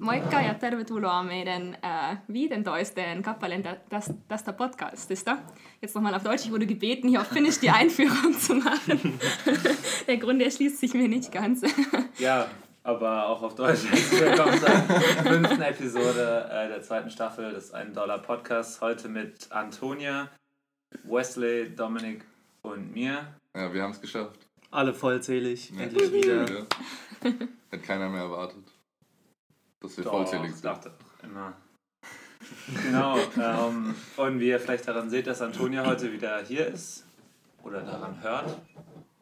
Moikka ja tervetuloa meidän äh, 15. Kappaleen das, tästä Podcastista. Jetzt nochmal auf Deutsch. Ich wurde gebeten, hier auf Finnisch die Einführung zu machen. Der Grund erschließt sich mir nicht ganz. ja, aber auch auf Deutsch. Willkommen zur fünften Episode äh, der zweiten Staffel des 1 Dollar Podcasts. Heute mit Antonia, Wesley, Dominik und mir. Ja, wir haben es geschafft. Alle vollzählig, ja. endlich wieder. Hätte keiner mehr erwartet, dass wir Doch, vollzählig sind. dachte immer. genau. Ähm, und wie ihr vielleicht daran seht, dass Antonia heute wieder hier ist oder daran hört,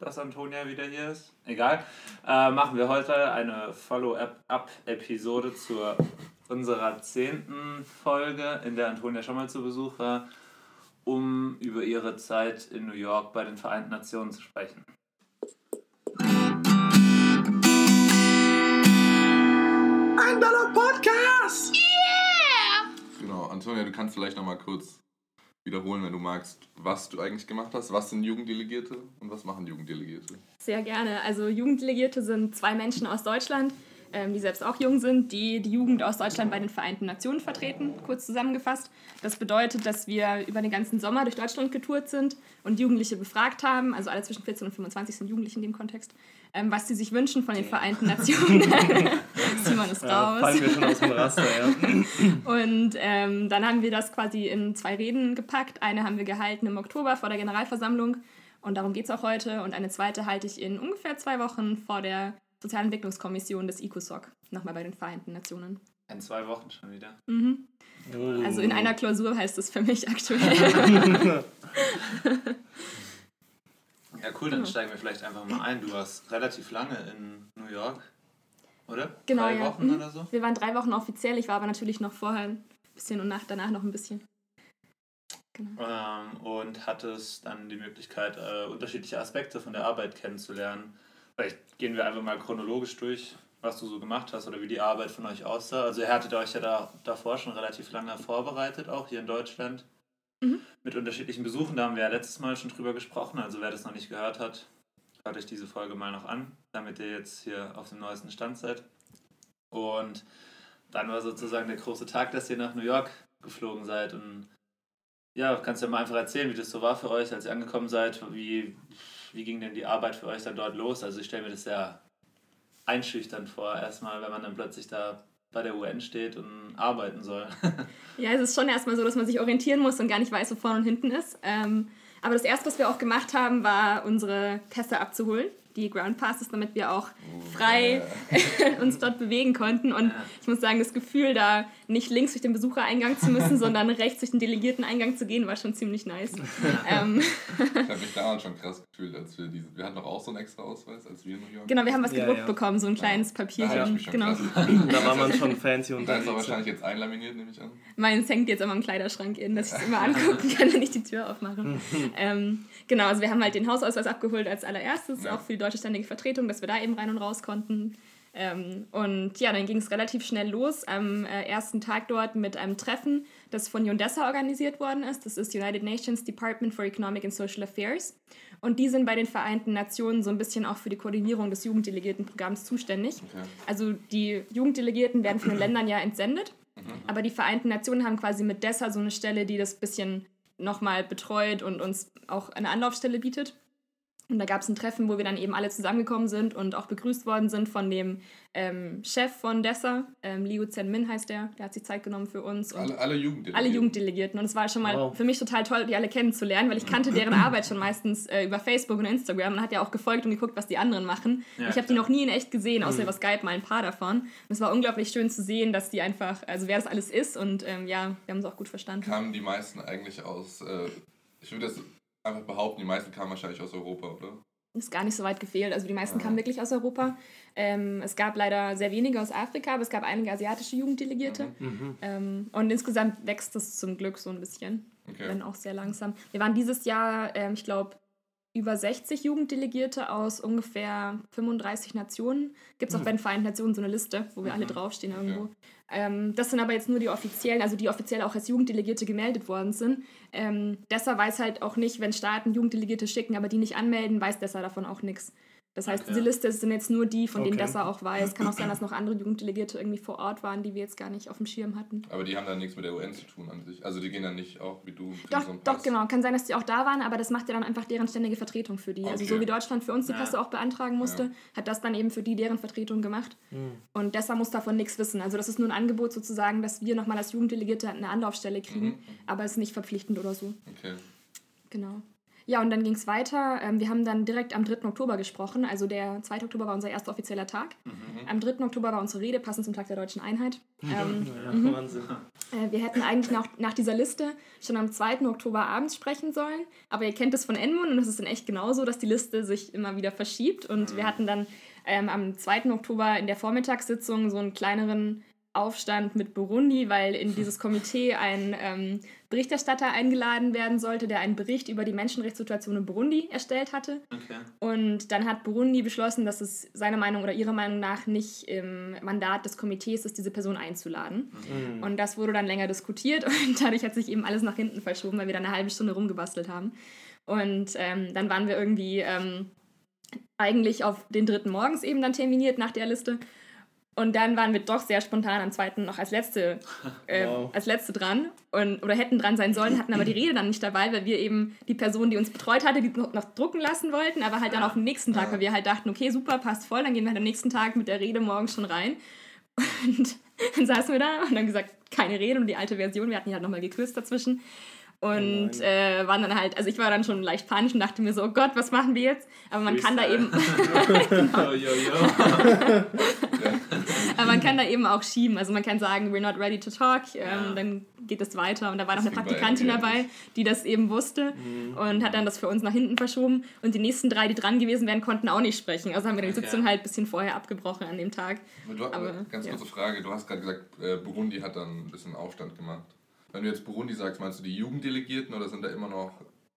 dass Antonia wieder hier ist, egal, äh, machen wir heute eine Follow-up-Episode zu unserer zehnten Folge, in der Antonia schon mal zu Besuch war, um über ihre Zeit in New York bei den Vereinten Nationen zu sprechen. Dollar Podcast! Yeah! Genau, Antonia, du kannst vielleicht nochmal kurz wiederholen, wenn du magst, was du eigentlich gemacht hast. Was sind Jugenddelegierte und was machen Jugenddelegierte? Sehr gerne. Also Jugenddelegierte sind zwei Menschen aus Deutschland, die selbst auch jung sind, die die Jugend aus Deutschland bei den Vereinten Nationen vertreten, kurz zusammengefasst. Das bedeutet, dass wir über den ganzen Sommer durch Deutschland getourt sind und Jugendliche befragt haben, also alle zwischen 14 und 25 sind Jugendliche in dem Kontext, ähm, was sie sich wünschen von den Vereinten Nationen. Simon ist ja, raus. Fallen wir schon aus dem Raster, ja. Und ähm, dann haben wir das quasi in zwei Reden gepackt. Eine haben wir gehalten im Oktober vor der Generalversammlung und darum geht es auch heute. Und eine zweite halte ich in ungefähr zwei Wochen vor der Sozialentwicklungskommission des ECOSOC, nochmal bei den Vereinten Nationen. In zwei Wochen schon wieder. Mhm. Oh. Also in einer Klausur heißt es für mich aktuell. Ja, cool, dann steigen wir vielleicht einfach mal ein. Du warst relativ lange in New York, oder? Genau, drei ja. Wochen mhm. oder so? Wir waren drei Wochen offiziell, ich war aber natürlich noch vorher ein bisschen und nach, danach noch ein bisschen. Genau. Ähm, und hattest dann die Möglichkeit, äh, unterschiedliche Aspekte von der Arbeit kennenzulernen. Vielleicht gehen wir einfach mal chronologisch durch, was du so gemacht hast oder wie die Arbeit von euch aussah. Also ihr hattet euch ja da, davor schon relativ lange vorbereitet, auch hier in Deutschland. Mhm. Mit unterschiedlichen Besuchen, da haben wir ja letztes Mal schon drüber gesprochen. Also wer das noch nicht gehört hat, hört euch diese Folge mal noch an, damit ihr jetzt hier auf dem neuesten Stand seid. Und dann war sozusagen der große Tag, dass ihr nach New York geflogen seid. Und ja, kannst du ja mal einfach erzählen, wie das so war für euch, als ihr angekommen seid. Wie, wie ging denn die Arbeit für euch dann dort los? Also ich stelle mir das sehr einschüchternd vor, erstmal, wenn man dann plötzlich da bei der UN steht und arbeiten soll. ja, es ist schon erstmal so, dass man sich orientieren muss und gar nicht weiß, wo vorne und hinten ist. Ähm, aber das Erste, was wir auch gemacht haben, war, unsere Pässe abzuholen die Ground Passes, damit wir auch frei uns dort bewegen konnten. Und ich muss sagen, das Gefühl, da nicht links durch den Besuchereingang zu müssen, sondern rechts durch den Delegierteneingang zu gehen, war schon ziemlich nice. damals schon krass gefühlt, als wir diese. Wir hatten doch auch so einen extra Ausweis, als wir in New York Genau, wir haben was gedruckt ja, ja. bekommen, so ein kleines ja. Papierchen. Da, genau. da war man schon fancy und da ist er wahrscheinlich jetzt einlaminiert, nehme ich an. Meins hängt jetzt immer im Kleiderschrank in, dass ich es immer angucken kann, wenn ich die Tür aufmache. ähm, genau, also wir haben halt den Hausausweis abgeholt als allererstes, auch für die deutsche ständige Vertretung, dass wir da eben rein und raus konnten. Ähm, und ja, dann ging es relativ schnell los am äh, ersten Tag dort mit einem Treffen, das von UNDESA organisiert worden ist. Das ist United Nations Department for Economic and Social Affairs. Und die sind bei den Vereinten Nationen so ein bisschen auch für die Koordinierung des Jugenddelegiertenprogramms zuständig. Okay. Also die Jugenddelegierten werden von den Ländern ja entsendet, mhm. aber die Vereinten Nationen haben quasi mit DESA so eine Stelle, die das bisschen nochmal betreut und uns auch eine Anlaufstelle bietet. Und da gab es ein Treffen, wo wir dann eben alle zusammengekommen sind und auch begrüßt worden sind von dem ähm, Chef von Dessa, ähm, Liu Zen Min heißt der, der hat sich Zeit genommen für uns. alle, alle Jugenddelegierten. Alle Jugenddelegierten. Und es war schon mal wow. für mich total toll, die alle kennenzulernen, weil ich kannte deren Arbeit schon meistens äh, über Facebook und Instagram und hat ja auch gefolgt und geguckt, was die anderen machen. Ja, ich habe die noch nie in echt gesehen, außer mhm. über Skype mal ein paar davon. Und es war unglaublich schön zu sehen, dass die einfach, also wer das alles ist und ähm, ja, wir haben es auch gut verstanden. Kamen die meisten eigentlich aus, äh, ich würde das einfach behaupten, die meisten kamen wahrscheinlich aus Europa, oder? Ist gar nicht so weit gefehlt. Also die meisten kamen wirklich aus Europa. Ähm, es gab leider sehr wenige aus Afrika, aber es gab einige asiatische Jugenddelegierte. Mhm. mhm. Ähm, und insgesamt wächst es zum Glück so ein bisschen, okay. wenn auch sehr langsam. Wir waren dieses Jahr, ähm, ich glaube, über 60 Jugenddelegierte aus ungefähr 35 Nationen. Gibt es auch mhm. bei den Vereinten Nationen so eine Liste, wo wir mhm. alle draufstehen irgendwo. Okay. Ähm, das sind aber jetzt nur die offiziellen, also die offiziell auch als Jugenddelegierte gemeldet worden sind. Ähm, Dessa weiß halt auch nicht, wenn Staaten Jugenddelegierte schicken, aber die nicht anmelden, weiß Dessa davon auch nichts. Das heißt, Okay. diese Liste sind jetzt nur die, von denen Okay. Dessa auch weiß. Kann auch sein, dass noch andere Jugenddelegierte irgendwie vor Ort waren, die wir jetzt gar nicht auf dem Schirm hatten. Aber die haben dann nichts mit der UN zu tun an sich. Also die gehen dann nicht auch wie du. Doch, so doch, genau. Kann sein, dass die auch da waren, aber das macht ja dann einfach deren ständige Vertretung für die. Also Okay. so wie Deutschland für uns die Ja. Pässe auch beantragen musste, Ja. hat das dann eben für die deren Vertretung gemacht. Hm. Und Dessa muss davon nichts wissen. Also das ist nur ein Angebot sozusagen, dass wir nochmal als Jugenddelegierte eine Anlaufstelle kriegen, Mhm. aber es ist nicht verpflichtend oder so. Okay. Genau. Ja, und dann ging es weiter. Ähm, wir haben dann direkt am 3. Oktober gesprochen. Also der 2. Oktober war unser erster offizieller Tag. Am 3. Oktober war unsere Rede, passend zum Tag der deutschen Einheit. Ähm, Ja, Wahnsinn. äh, wir hätten eigentlich nach, nach dieser Liste schon am 2. Oktober abends sprechen sollen. Aber ihr kennt es von Enmund und es ist in echt genauso, dass die Liste sich immer wieder verschiebt. Und wir hatten dann ähm, am 2. Oktober in der Vormittagssitzung so einen kleineren Aufstand mit Burundi, weil in dieses Komitee ein ähm, Berichterstatter eingeladen werden sollte, der einen Bericht über die Menschenrechtssituation in Burundi erstellt hatte. Okay. Und dann hat Burundi beschlossen, dass es seiner Meinung oder ihrer Meinung nach nicht im Mandat des Komitees ist, diese Person einzuladen. Hm. Und das wurde dann länger diskutiert und dadurch hat sich eben alles nach hinten verschoben, weil wir dann eine halbe Stunde rumgebastelt haben. Und ähm, dann waren wir irgendwie ähm, eigentlich auf den dritten morgens eben dann terminiert nach der Liste. Und dann waren wir doch sehr spontan am zweiten noch als letzte, äh, Wow. als letzte dran und, oder hätten dran sein sollen, hatten aber die Rede dann nicht dabei, weil wir eben die Person, die uns betreut hatte, die noch, noch drucken lassen wollten, aber halt dann Ja. auf den nächsten Tag, weil wir halt dachten, okay, super, passt voll, dann gehen wir halt am nächsten Tag mit der Rede morgens schon rein. Und dann saßen wir da und dann gesagt, keine Rede und die alte Version, wir hatten die halt nochmal gekürzt dazwischen. Und Oh äh, waren dann halt, also ich war dann schon leicht panisch und dachte mir so, oh Gott, was machen wir jetzt? Aber man kann da eben, Yo, yo, yo. Man kann da eben auch schieben. Also man kann sagen, we're not ready to talk, ähm, Ja. dann geht es weiter. Und da war noch eine Praktikantin dabei, die das eben wusste und hat dann das für uns nach hinten verschoben. Und die nächsten drei, die dran gewesen wären, konnten auch nicht sprechen. Also haben wir die Okay. Sitzung halt ein bisschen vorher abgebrochen an dem Tag. Du, aber, Aber, ganz ja. kurze Frage. Du hast gerade gesagt, äh, Burundi hat dann ein bisschen Aufstand gemacht. Wenn du jetzt Burundi sagst, meinst du die Jugenddelegierten oder sind da immer noch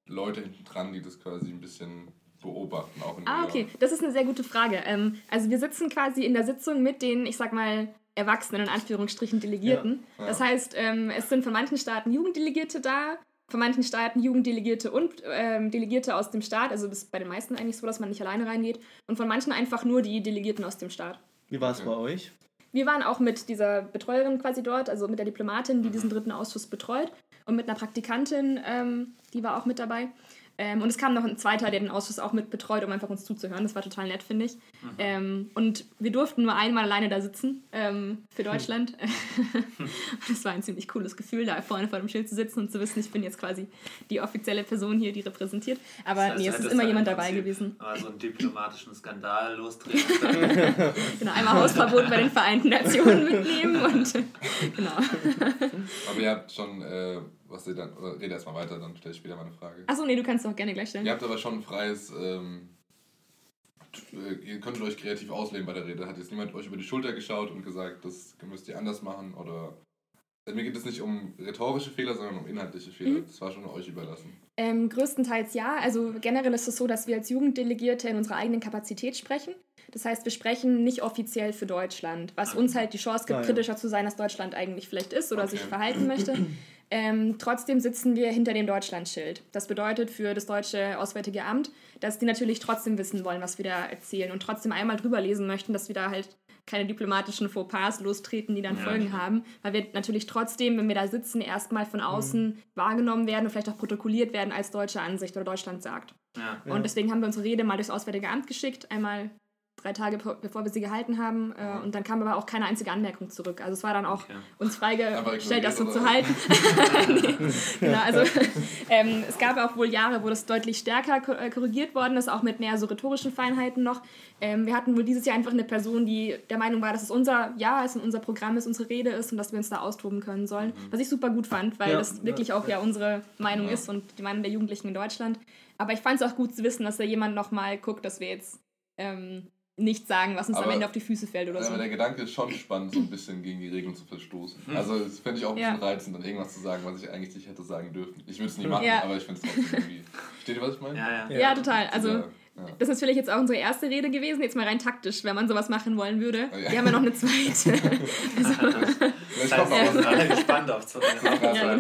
Leute hinten dran, die das quasi ein bisschen beobachten? Auch in Ah, okay. Das ist eine sehr gute Frage. Ähm, also wir sitzen quasi in der Sitzung mit den, ich sag mal, Erwachsenen, in Anführungsstrichen Delegierten. Ja. Das heißt, ähm, es sind von manchen Staaten Jugenddelegierte da, von manchen Staaten Jugenddelegierte und ähm, Delegierte aus dem Staat. Also das ist bei den meisten eigentlich so, dass man nicht alleine reingeht. Und von manchen einfach nur die Delegierten aus dem Staat. Wie war es bei euch? Wir waren auch mit dieser Betreuerin quasi dort, also mit der Diplomatin, die diesen dritten Ausschuss betreut und mit einer Praktikantin, ähm, die war auch mit dabei. Ähm, und es kam noch ein zweiter, der den Ausschuss auch mit betreut, um einfach uns zuzuhören. Das war total nett, finde ich. Ähm, und wir durften nur einmal alleine da sitzen ähm, für Deutschland. das war ein ziemlich cooles Gefühl, da vorne vor dem Schild zu sitzen und zu wissen, ich bin jetzt quasi die offizielle Person hier, die repräsentiert. Aber Das heißt, nee, es ist immer jemand dabei gewesen. mal so einen diplomatischen Skandal können. Genau, einmal Hausverbot bei den Vereinten Nationen mitnehmen und genau. Aber ihr habt schon, äh, was ihr dann, oder rede erstmal weiter, dann stelle ich später mal eine Frage. Achso, nee, du kannst doch gerne gleich stellen. Ihr habt aber schon ein freies, ähm, äh, ihr könntet euch kreativ ausleben bei der Rede. Hat jetzt niemand euch über die Schulter geschaut und gesagt, das müsst ihr anders machen oder... Also Mir geht es nicht um rhetorische Fehler, sondern um inhaltliche Fehler. Mhm. Das war schon euch überlassen. Ähm, größtenteils ja. Also generell ist es so, dass wir als Jugenddelegierte in unserer eigenen Kapazität sprechen. Das heißt, wir sprechen nicht offiziell für Deutschland, was uns halt die Chance gibt, Ah, ja. kritischer zu sein, als Deutschland eigentlich vielleicht ist oder Okay. sich verhalten möchte. Ähm, trotzdem sitzen wir hinter dem Deutschlandschild. Das bedeutet für das deutsche Auswärtige Amt, dass die natürlich trotzdem wissen wollen, was wir da erzählen und trotzdem einmal drüber lesen möchten, dass wir da halt keine diplomatischen Fauxpas lostreten, die dann Ja, Folgen haben, weil wir natürlich trotzdem, wenn wir da sitzen, erstmal von außen wahrgenommen werden und vielleicht auch protokolliert werden als deutsche Ansicht oder Deutschland sagt. Ja. Und deswegen haben wir unsere Rede mal durchs Auswärtige Amt geschickt, einmal drei Tage bevor wir sie gehalten haben. Äh, und dann kam aber auch keine einzige Anmerkung zurück. Also es war dann auch Okay. uns freigestellt, das so zu halten. nee. genau, also ähm, es gab auch wohl Jahre, wo das deutlich stärker äh, korrigiert worden ist, auch mit mehr so rhetorischen Feinheiten noch. Ähm, wir hatten wohl dieses Jahr einfach eine Person, die der Meinung war, dass es unser Jahr ist und unser Programm ist, unsere Rede ist und dass wir uns da austoben können sollen. Was ich super gut fand, weil Ja, das wirklich ja, auch ja unsere Meinung Ja. ist und die Meinung der Jugendlichen in Deutschland. Aber ich fand es auch gut zu wissen, dass da jemand nochmal guckt, dass wir jetzt ähm, nicht sagen, was uns am Aber- Ende auf die Füße fällt oder so. Aber der Gedanke ist schon spannend, so ein bisschen gegen die Regeln zu verstoßen. Also das finde ich auch ein bisschen Ja. reizend, dann irgendwas zu sagen, was ich eigentlich nicht hätte sagen dürfen. Ich würde es nie machen, Ja. aber ich finde es trotzdem irgendwie... Versteht ihr, was ich meine? Ja, ja. Ja, total. Also Ja, das ist natürlich jetzt auch unsere erste Rede gewesen, jetzt mal rein taktisch, wenn man sowas machen wollen würde. Oh ja. Wir haben ja noch eine zweite. also, Wenn Das heißt, wir sind alle gespannt auf zwei ja,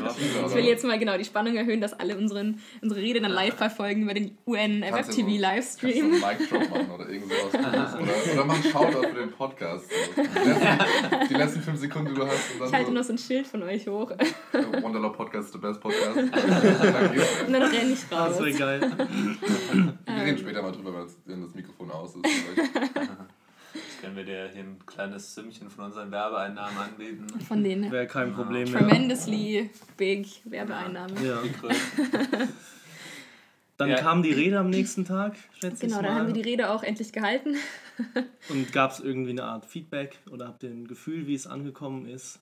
Ich will jetzt mal genau die Spannung erhöhen, dass alle unseren, unsere Rede dann live verfolgen über den UN-Web-TV-Livestream. So einen Mic-Drop machen oder irgendwas. oder, oder mach einen Shoutout für den Podcast. So. Die, letzten, die letzten fünf Sekunden, die du hast. Und dann ich halte so, noch so ein Schild von euch hoch. Wonderlaw Podcast is the best Podcast. und dann renne ich raus. Das wäre geil. Wir reden später mal drüber, wenn das Mikrofon aus ist. Jetzt können wir dir hier ein kleines Sümmchen von unseren Werbeeinnahmen anbieten. Von denen. Wäre kein Problem. Ja. Tremendously big Werbeeinnahmen. Ja. Dann ja. kam die Rede am nächsten Tag, schätze Genau, dann haben wir die Rede auch endlich gehalten. Und gab es irgendwie eine Art Feedback oder habt ihr ein Gefühl, wie es angekommen ist?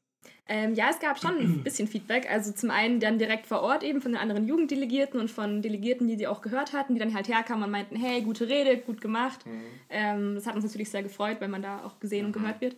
Ähm, ja, es gab schon ein bisschen Feedback. Also zum einen dann direkt vor Ort eben von den anderen Jugenddelegierten und von Delegierten, die sie auch gehört hatten, die dann halt herkamen und meinten, hey, gute Rede, gut gemacht. Mhm. Ähm, das hat uns natürlich sehr gefreut, weil man da auch gesehen und mhm. gehört wird.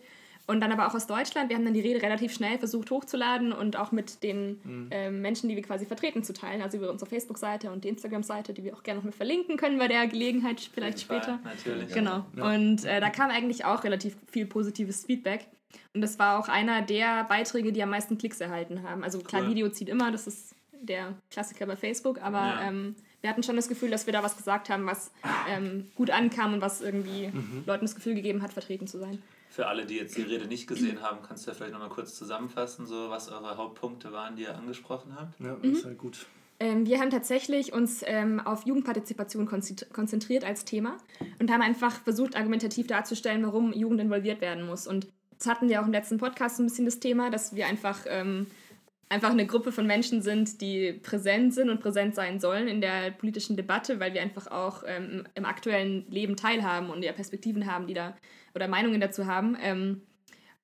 Und dann aber auch aus Deutschland. Wir haben dann die Rede relativ schnell versucht hochzuladen und auch mit den mhm. ähm, Menschen, die wir quasi vertreten, zu teilen. Also über unsere Facebook-Seite und die Instagram-Seite, die wir auch gerne noch mit verlinken können bei der Gelegenheit vielleicht später. Natürlich. Genau. Ja. Und äh, da kam eigentlich auch relativ viel positives Feedback. Und das war auch einer der Beiträge, die am meisten Klicks erhalten haben. Also klar, cool. Video zieht immer, das ist der Klassiker bei Facebook, aber ja. ähm, wir hatten schon das Gefühl, dass wir da was gesagt haben, was ähm, gut ankam und was irgendwie mhm. Leuten das Gefühl gegeben hat, vertreten zu sein. Für alle, die jetzt die Rede nicht gesehen haben, kannst du ja vielleicht nochmal kurz zusammenfassen, so was eure Hauptpunkte waren, die ihr angesprochen habt? Ja, das ist ja gut. Ähm, wir haben tatsächlich uns ähm, auf Jugendpartizipation konzentriert als Thema und haben einfach versucht, argumentativ darzustellen, warum Jugend involviert werden muss. Und das hatten wir auch im letzten Podcast ein bisschen das Thema, dass wir einfach, ähm, einfach eine Gruppe von Menschen sind, die präsent sind und präsent sein sollen in der politischen Debatte, weil wir einfach auch ähm, im aktuellen Leben teilhaben und ja Perspektiven haben, die da oder Meinungen dazu haben. Ähm,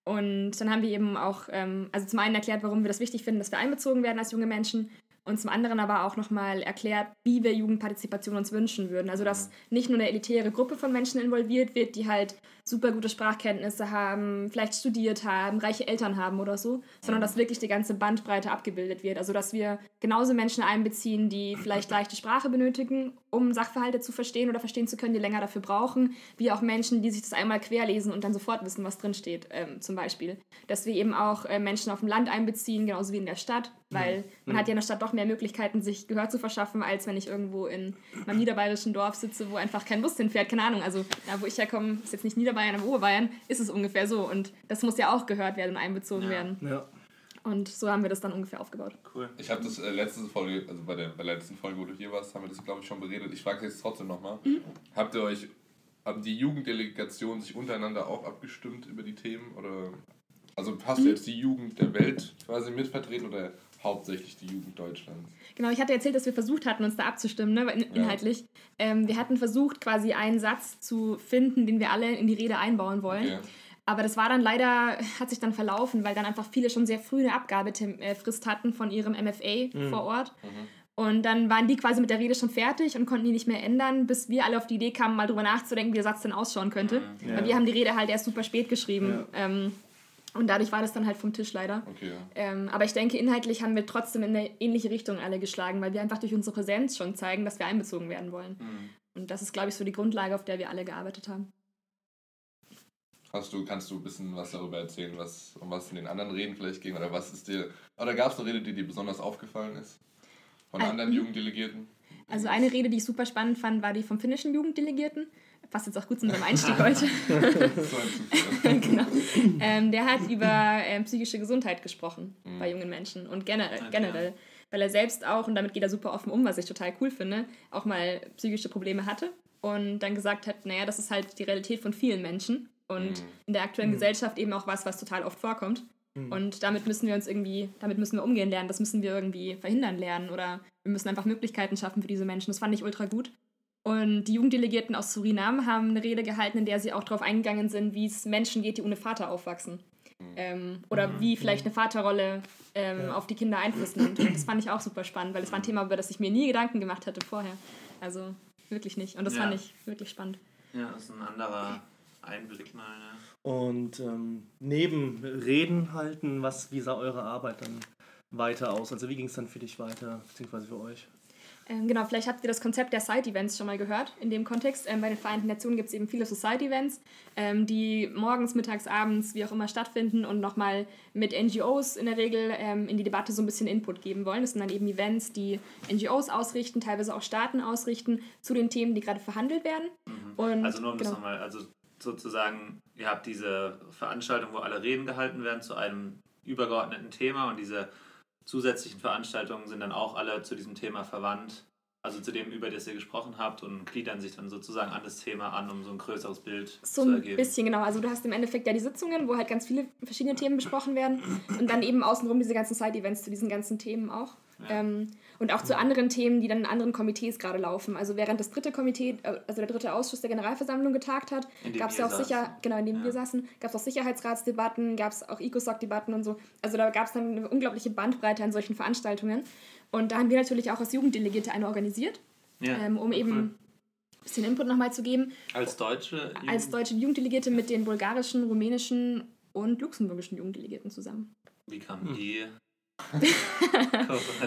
und dann haben wir eben auch, ähm, also zum einen erklärt, warum wir das wichtig finden, dass wir einbezogen werden als junge Menschen und zum anderen aber auch nochmal erklärt, wie wir Jugendpartizipation uns wünschen würden. Also, dass nicht nur eine elitäre Gruppe von Menschen involviert wird, die halt super gute Sprachkenntnisse haben, vielleicht studiert haben, reiche Eltern haben oder so, sondern dass wirklich die ganze Bandbreite abgebildet wird. Also, dass wir genauso Menschen einbeziehen, die vielleicht leichte Sprache benötigen, um Sachverhalte zu verstehen oder verstehen zu können, die länger dafür brauchen, wie auch Menschen, die sich das einmal querlesen und dann sofort wissen, was drinsteht, ähm, zum Beispiel. Dass wir eben auch äh, Menschen auf dem Land einbeziehen, genauso wie in der Stadt, weil mhm. man hat ja in der Stadt doch mehr Möglichkeiten, sich Gehör zu verschaffen, als wenn ich irgendwo in meinem niederbayerischen Dorf sitze, wo einfach kein Bus hinfährt. Keine Ahnung, also da, wo ich herkomme, ist jetzt nicht Niederbayern, aber Oberbayern, ist es ungefähr so. Und das muss ja auch gehört werden und einbezogen ja. werden. Ja. Und so haben wir das dann ungefähr aufgebaut. Cool. Ich habe das äh, letzte Folge, also bei der, bei der letzten Folge, wo du hier warst, haben wir das, glaube ich, schon beredet. Ich frage jetzt trotzdem nochmal. Mhm. Habt ihr euch, haben die Jugenddelegationen sich untereinander auch abgestimmt über die Themen? Oder also hast mhm. du jetzt die Jugend der Welt quasi mitvertreten oder hauptsächlich die Jugend Deutschlands. Genau, ich hatte erzählt, dass wir versucht hatten, uns da abzustimmen, ne, inhaltlich. Ja. Ähm, wir hatten versucht, quasi einen Satz zu finden, den wir alle in die Rede einbauen wollen. Okay. Aber das war dann leider, hat sich dann verlaufen, weil dann einfach viele schon sehr früh eine Abgabefrist hatten von ihrem MFA mhm. vor Ort. Mhm. Und dann waren die quasi mit der Rede schon fertig und konnten die nicht mehr ändern, bis wir alle auf die Idee kamen, mal drüber nachzudenken, wie der Satz denn ausschauen könnte. Ja. Weil wir haben die Rede halt erst super spät geschrieben. Ja. Ähm, und dadurch war das dann halt vom Tisch leider. Okay, ja. ähm, aber ich denke, inhaltlich haben wir trotzdem in eine ähnliche Richtung alle geschlagen, weil wir einfach durch unsere Präsenz schon zeigen, dass wir einbezogen werden wollen. Mhm. Und das ist, glaube ich, so die Grundlage, auf der wir alle gearbeitet haben. Hast du, kannst du ein bisschen was darüber erzählen, was, um was in den anderen Reden vielleicht ging? Oder was ist dir. Oder gab es eine Rede, die dir besonders aufgefallen ist? Von also, anderen Jugenddelegierten? Also eine Rede, die ich super spannend fand, war die vom finnischen Jugenddelegierten passt jetzt auch gut zu unserem Einstieg heute. genau. Ähm, der hat über ähm, psychische Gesundheit gesprochen mhm. bei jungen Menschen und generell, generell. Weil er selbst auch, und damit geht er super offen um, was ich total cool finde, auch mal psychische Probleme hatte und dann gesagt hat, naja, das ist halt die Realität von vielen Menschen und mhm. in der aktuellen mhm. Gesellschaft eben auch was, was total oft vorkommt. Mhm. Und damit müssen wir uns irgendwie, damit müssen wir umgehen lernen, das müssen wir irgendwie verhindern lernen oder wir müssen einfach Möglichkeiten schaffen für diese Menschen. Das fand ich ultra gut. Und die Jugenddelegierten aus Suriname haben eine Rede gehalten, in der sie auch darauf eingegangen sind, wie es Menschen geht, die ohne Vater aufwachsen. Mhm. Ähm, oder mhm. wie vielleicht eine Vaterrolle ähm, ja. auf die Kinder Einfluss nimmt. Und das fand ich auch super spannend, weil es war ein Thema, über das ich mir nie Gedanken gemacht hatte vorher. Also wirklich nicht. Und das ja. fand ich wirklich spannend. Ja, das ist ein anderer Einblick mal. Ja. Und ähm, neben Reden halten, was, wie sah eure Arbeit dann weiter aus? Also wie ging es dann für dich weiter, beziehungsweise für euch? Ähm, genau, vielleicht habt ihr das Konzept der Side-Events schon mal gehört in dem Kontext. Ähm, bei den Vereinten Nationen gibt es eben viele Society-Events, ähm, die morgens, mittags, abends, wie auch immer stattfinden und nochmal mit NGOs in der Regel ähm, in die Debatte so ein bisschen Input geben wollen. Das sind dann eben Events, die NGOs ausrichten, teilweise auch Staaten ausrichten zu den Themen, die gerade verhandelt werden. Mhm. Und, also nur um genau. das nochmal, also sozusagen, ihr habt diese Veranstaltung, wo alle Reden gehalten werden zu einem übergeordneten Thema und diese zusätzlichen Veranstaltungen sind dann auch alle zu diesem Thema verwandt, also zu dem, über das ihr gesprochen habt und gliedern sich dann sozusagen an das Thema an, um so ein größeres Bild so zu ergeben. So ein bisschen, genau. Also du hast im Endeffekt ja die Sitzungen, wo halt ganz viele verschiedene Themen besprochen werden und dann eben außenrum diese ganzen Side-Events zu diesen ganzen Themen auch. Ja. Ähm, und auch zu anderen Themen, die dann in anderen Komitees gerade laufen. Also während das dritte Komitee, äh, also der dritte Ausschuss der Generalversammlung getagt hat, gab es ja auch sicher, genau, in dem ja. wir saßen, gab es auch Sicherheitsratsdebatten, gab es auch ECOSOC-Debatten und so. Also da gab es dann eine unglaubliche Bandbreite an solchen Veranstaltungen. Und da haben wir natürlich auch als Jugenddelegierte eine organisiert, ja, ähm, um eben ein bisschen Input nochmal zu geben. Als deutsche Jugend Als deutsche Jugenddelegierte mit den bulgarischen, rumänischen und luxemburgischen Jugenddelegierten zusammen. Wie kamen hm. die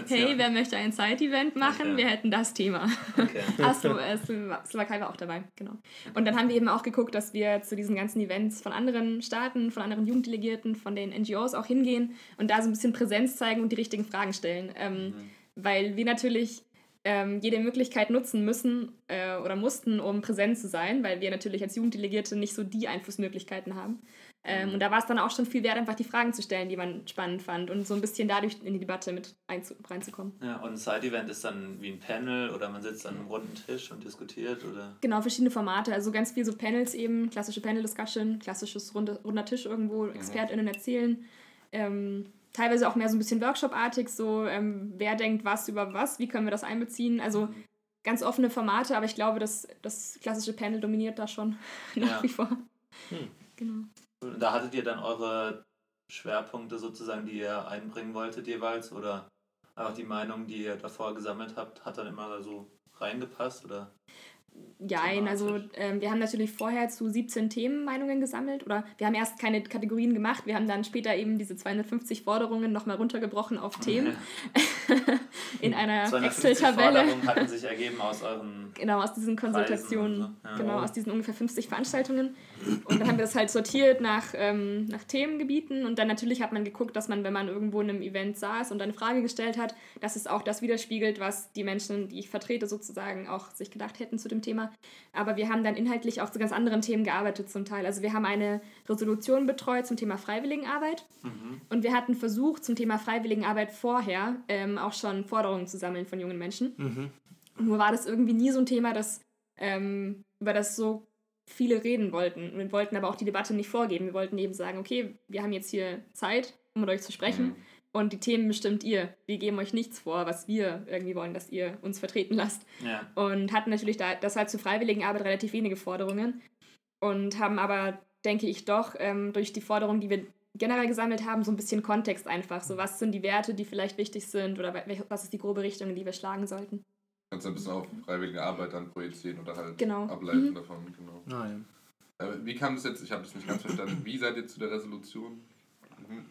hey, wer möchte ein Side-Event machen? Okay. Wir hätten das Thema. Okay. Achso, äh, Slowakei war auch dabei, genau. Und dann haben wir eben auch geguckt, dass wir zu diesen ganzen Events von anderen Staaten, von anderen Jugenddelegierten, von den NGOs auch hingehen und da so ein bisschen Präsenz zeigen und die richtigen Fragen stellen. Ähm, mhm. Weil wir natürlich ähm, jede Möglichkeit nutzen müssen äh, oder mussten, um präsent zu sein, weil wir natürlich als Jugenddelegierte nicht so die Einflussmöglichkeiten haben. Ähm, und da war es dann auch schon viel wert, einfach die Fragen zu stellen, die man spannend fand und so ein bisschen dadurch in die Debatte mit reinzukommen. Ja, und ein Side-Event ist dann wie ein Panel oder man sitzt an einem runden Tisch und diskutiert oder? Genau, verschiedene Formate. Also ganz viel so Panels eben, klassische Panel-Discussion, klassisches runde, runder Tisch irgendwo, mhm. ExpertInnen erzählen. Ähm, teilweise auch mehr so ein bisschen Workshop-artig, so ähm, wer denkt was über was, wie können wir das einbeziehen. Also mhm. ganz offene Formate, aber ich glaube, dass das klassische Panel dominiert da schon nach ja. wie vor. Hm. Genau. Da hattet ihr dann eure Schwerpunkte sozusagen, die ihr einbringen wolltet jeweils oder einfach die Meinung, die ihr davor gesammelt habt, hat dann immer so reingepasst oder? Jein, also ähm, wir haben natürlich vorher zu 17 Themen Meinungen gesammelt oder wir haben erst keine Kategorien gemacht, wir haben dann später eben diese 250 Forderungen nochmal runtergebrochen auf Themen in einer Excel-Tabelle. Forderungen hatten sich ergeben aus euren Genau, aus diesen Konsultationen, so. ja. genau, aus diesen ungefähr 50 Veranstaltungen und dann haben wir das halt sortiert nach, ähm, nach Themengebieten und dann natürlich hat man geguckt, dass man, wenn man irgendwo in einem Event saß und eine Frage gestellt hat, dass es auch das widerspiegelt, was die Menschen, die ich vertrete sozusagen auch sich gedacht hätten zu dem Thema. Aber wir haben dann inhaltlich auch zu ganz anderen Themen gearbeitet zum Teil. Also wir haben eine Resolution betreut zum Thema Freiwilligenarbeit mhm. und wir hatten versucht, zum Thema Freiwilligenarbeit vorher ähm, auch schon Forderungen zu sammeln von jungen Menschen. Mhm. Nur war das irgendwie nie so ein Thema, das, ähm, über das so viele reden wollten. Wir wollten aber auch die Debatte nicht vorgeben. Wir wollten eben sagen, okay, wir haben jetzt hier Zeit, um mit euch zu sprechen. Mhm. Und die Themen bestimmt ihr. Wir geben euch nichts vor, was wir irgendwie wollen, dass ihr uns vertreten lasst. Ja. Und hatten natürlich da, das halt zur freiwilligen Arbeit relativ wenige Forderungen. Und haben aber, denke ich, doch ähm, durch die Forderungen, die wir generell gesammelt haben, so ein bisschen Kontext einfach. So, was sind die Werte, die vielleicht wichtig sind oder was ist die grobe Richtung, in die wir schlagen sollten. Kannst du ein bisschen auf freiwillige Arbeit dann projizieren oder halt genau. ableiten mhm. davon. Genau. Ah, ja. äh, wie kam es jetzt, ich habe das nicht ganz verstanden, wie seid ihr zu der Resolution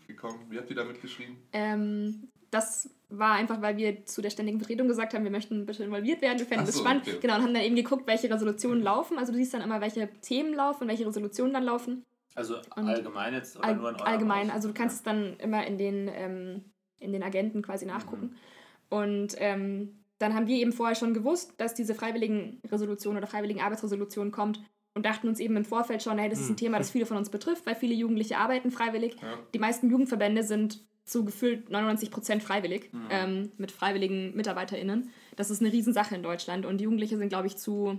gekommen? Wie habt ihr da mitgeschrieben? Ähm, das war einfach, weil wir zu der ständigen Vertretung gesagt haben, wir möchten bitte involviert werden, wir fänden so, das spannend. Okay. Genau, und haben dann eben geguckt, welche Resolutionen laufen. Also du siehst dann immer, welche Themen laufen, welche Resolutionen dann laufen. Also und allgemein jetzt oder all, nur in Allgemein, also du kannst ja. es dann immer in den, ähm, in den Agenten quasi nachgucken. Mhm. Und ähm, dann haben wir eben vorher schon gewusst, dass diese freiwilligen Resolution oder freiwilligen Arbeitsresolution kommt und dachten uns eben im Vorfeld schon, hey, das ist ein hm. Thema, das viele von uns betrifft, weil viele Jugendliche arbeiten freiwillig. Ja. Die meisten Jugendverbände sind zu gefühlt 99 Prozent freiwillig, mhm. ähm, mit freiwilligen MitarbeiterInnen. Das ist eine Riesensache in Deutschland und Jugendliche sind, glaube ich, zu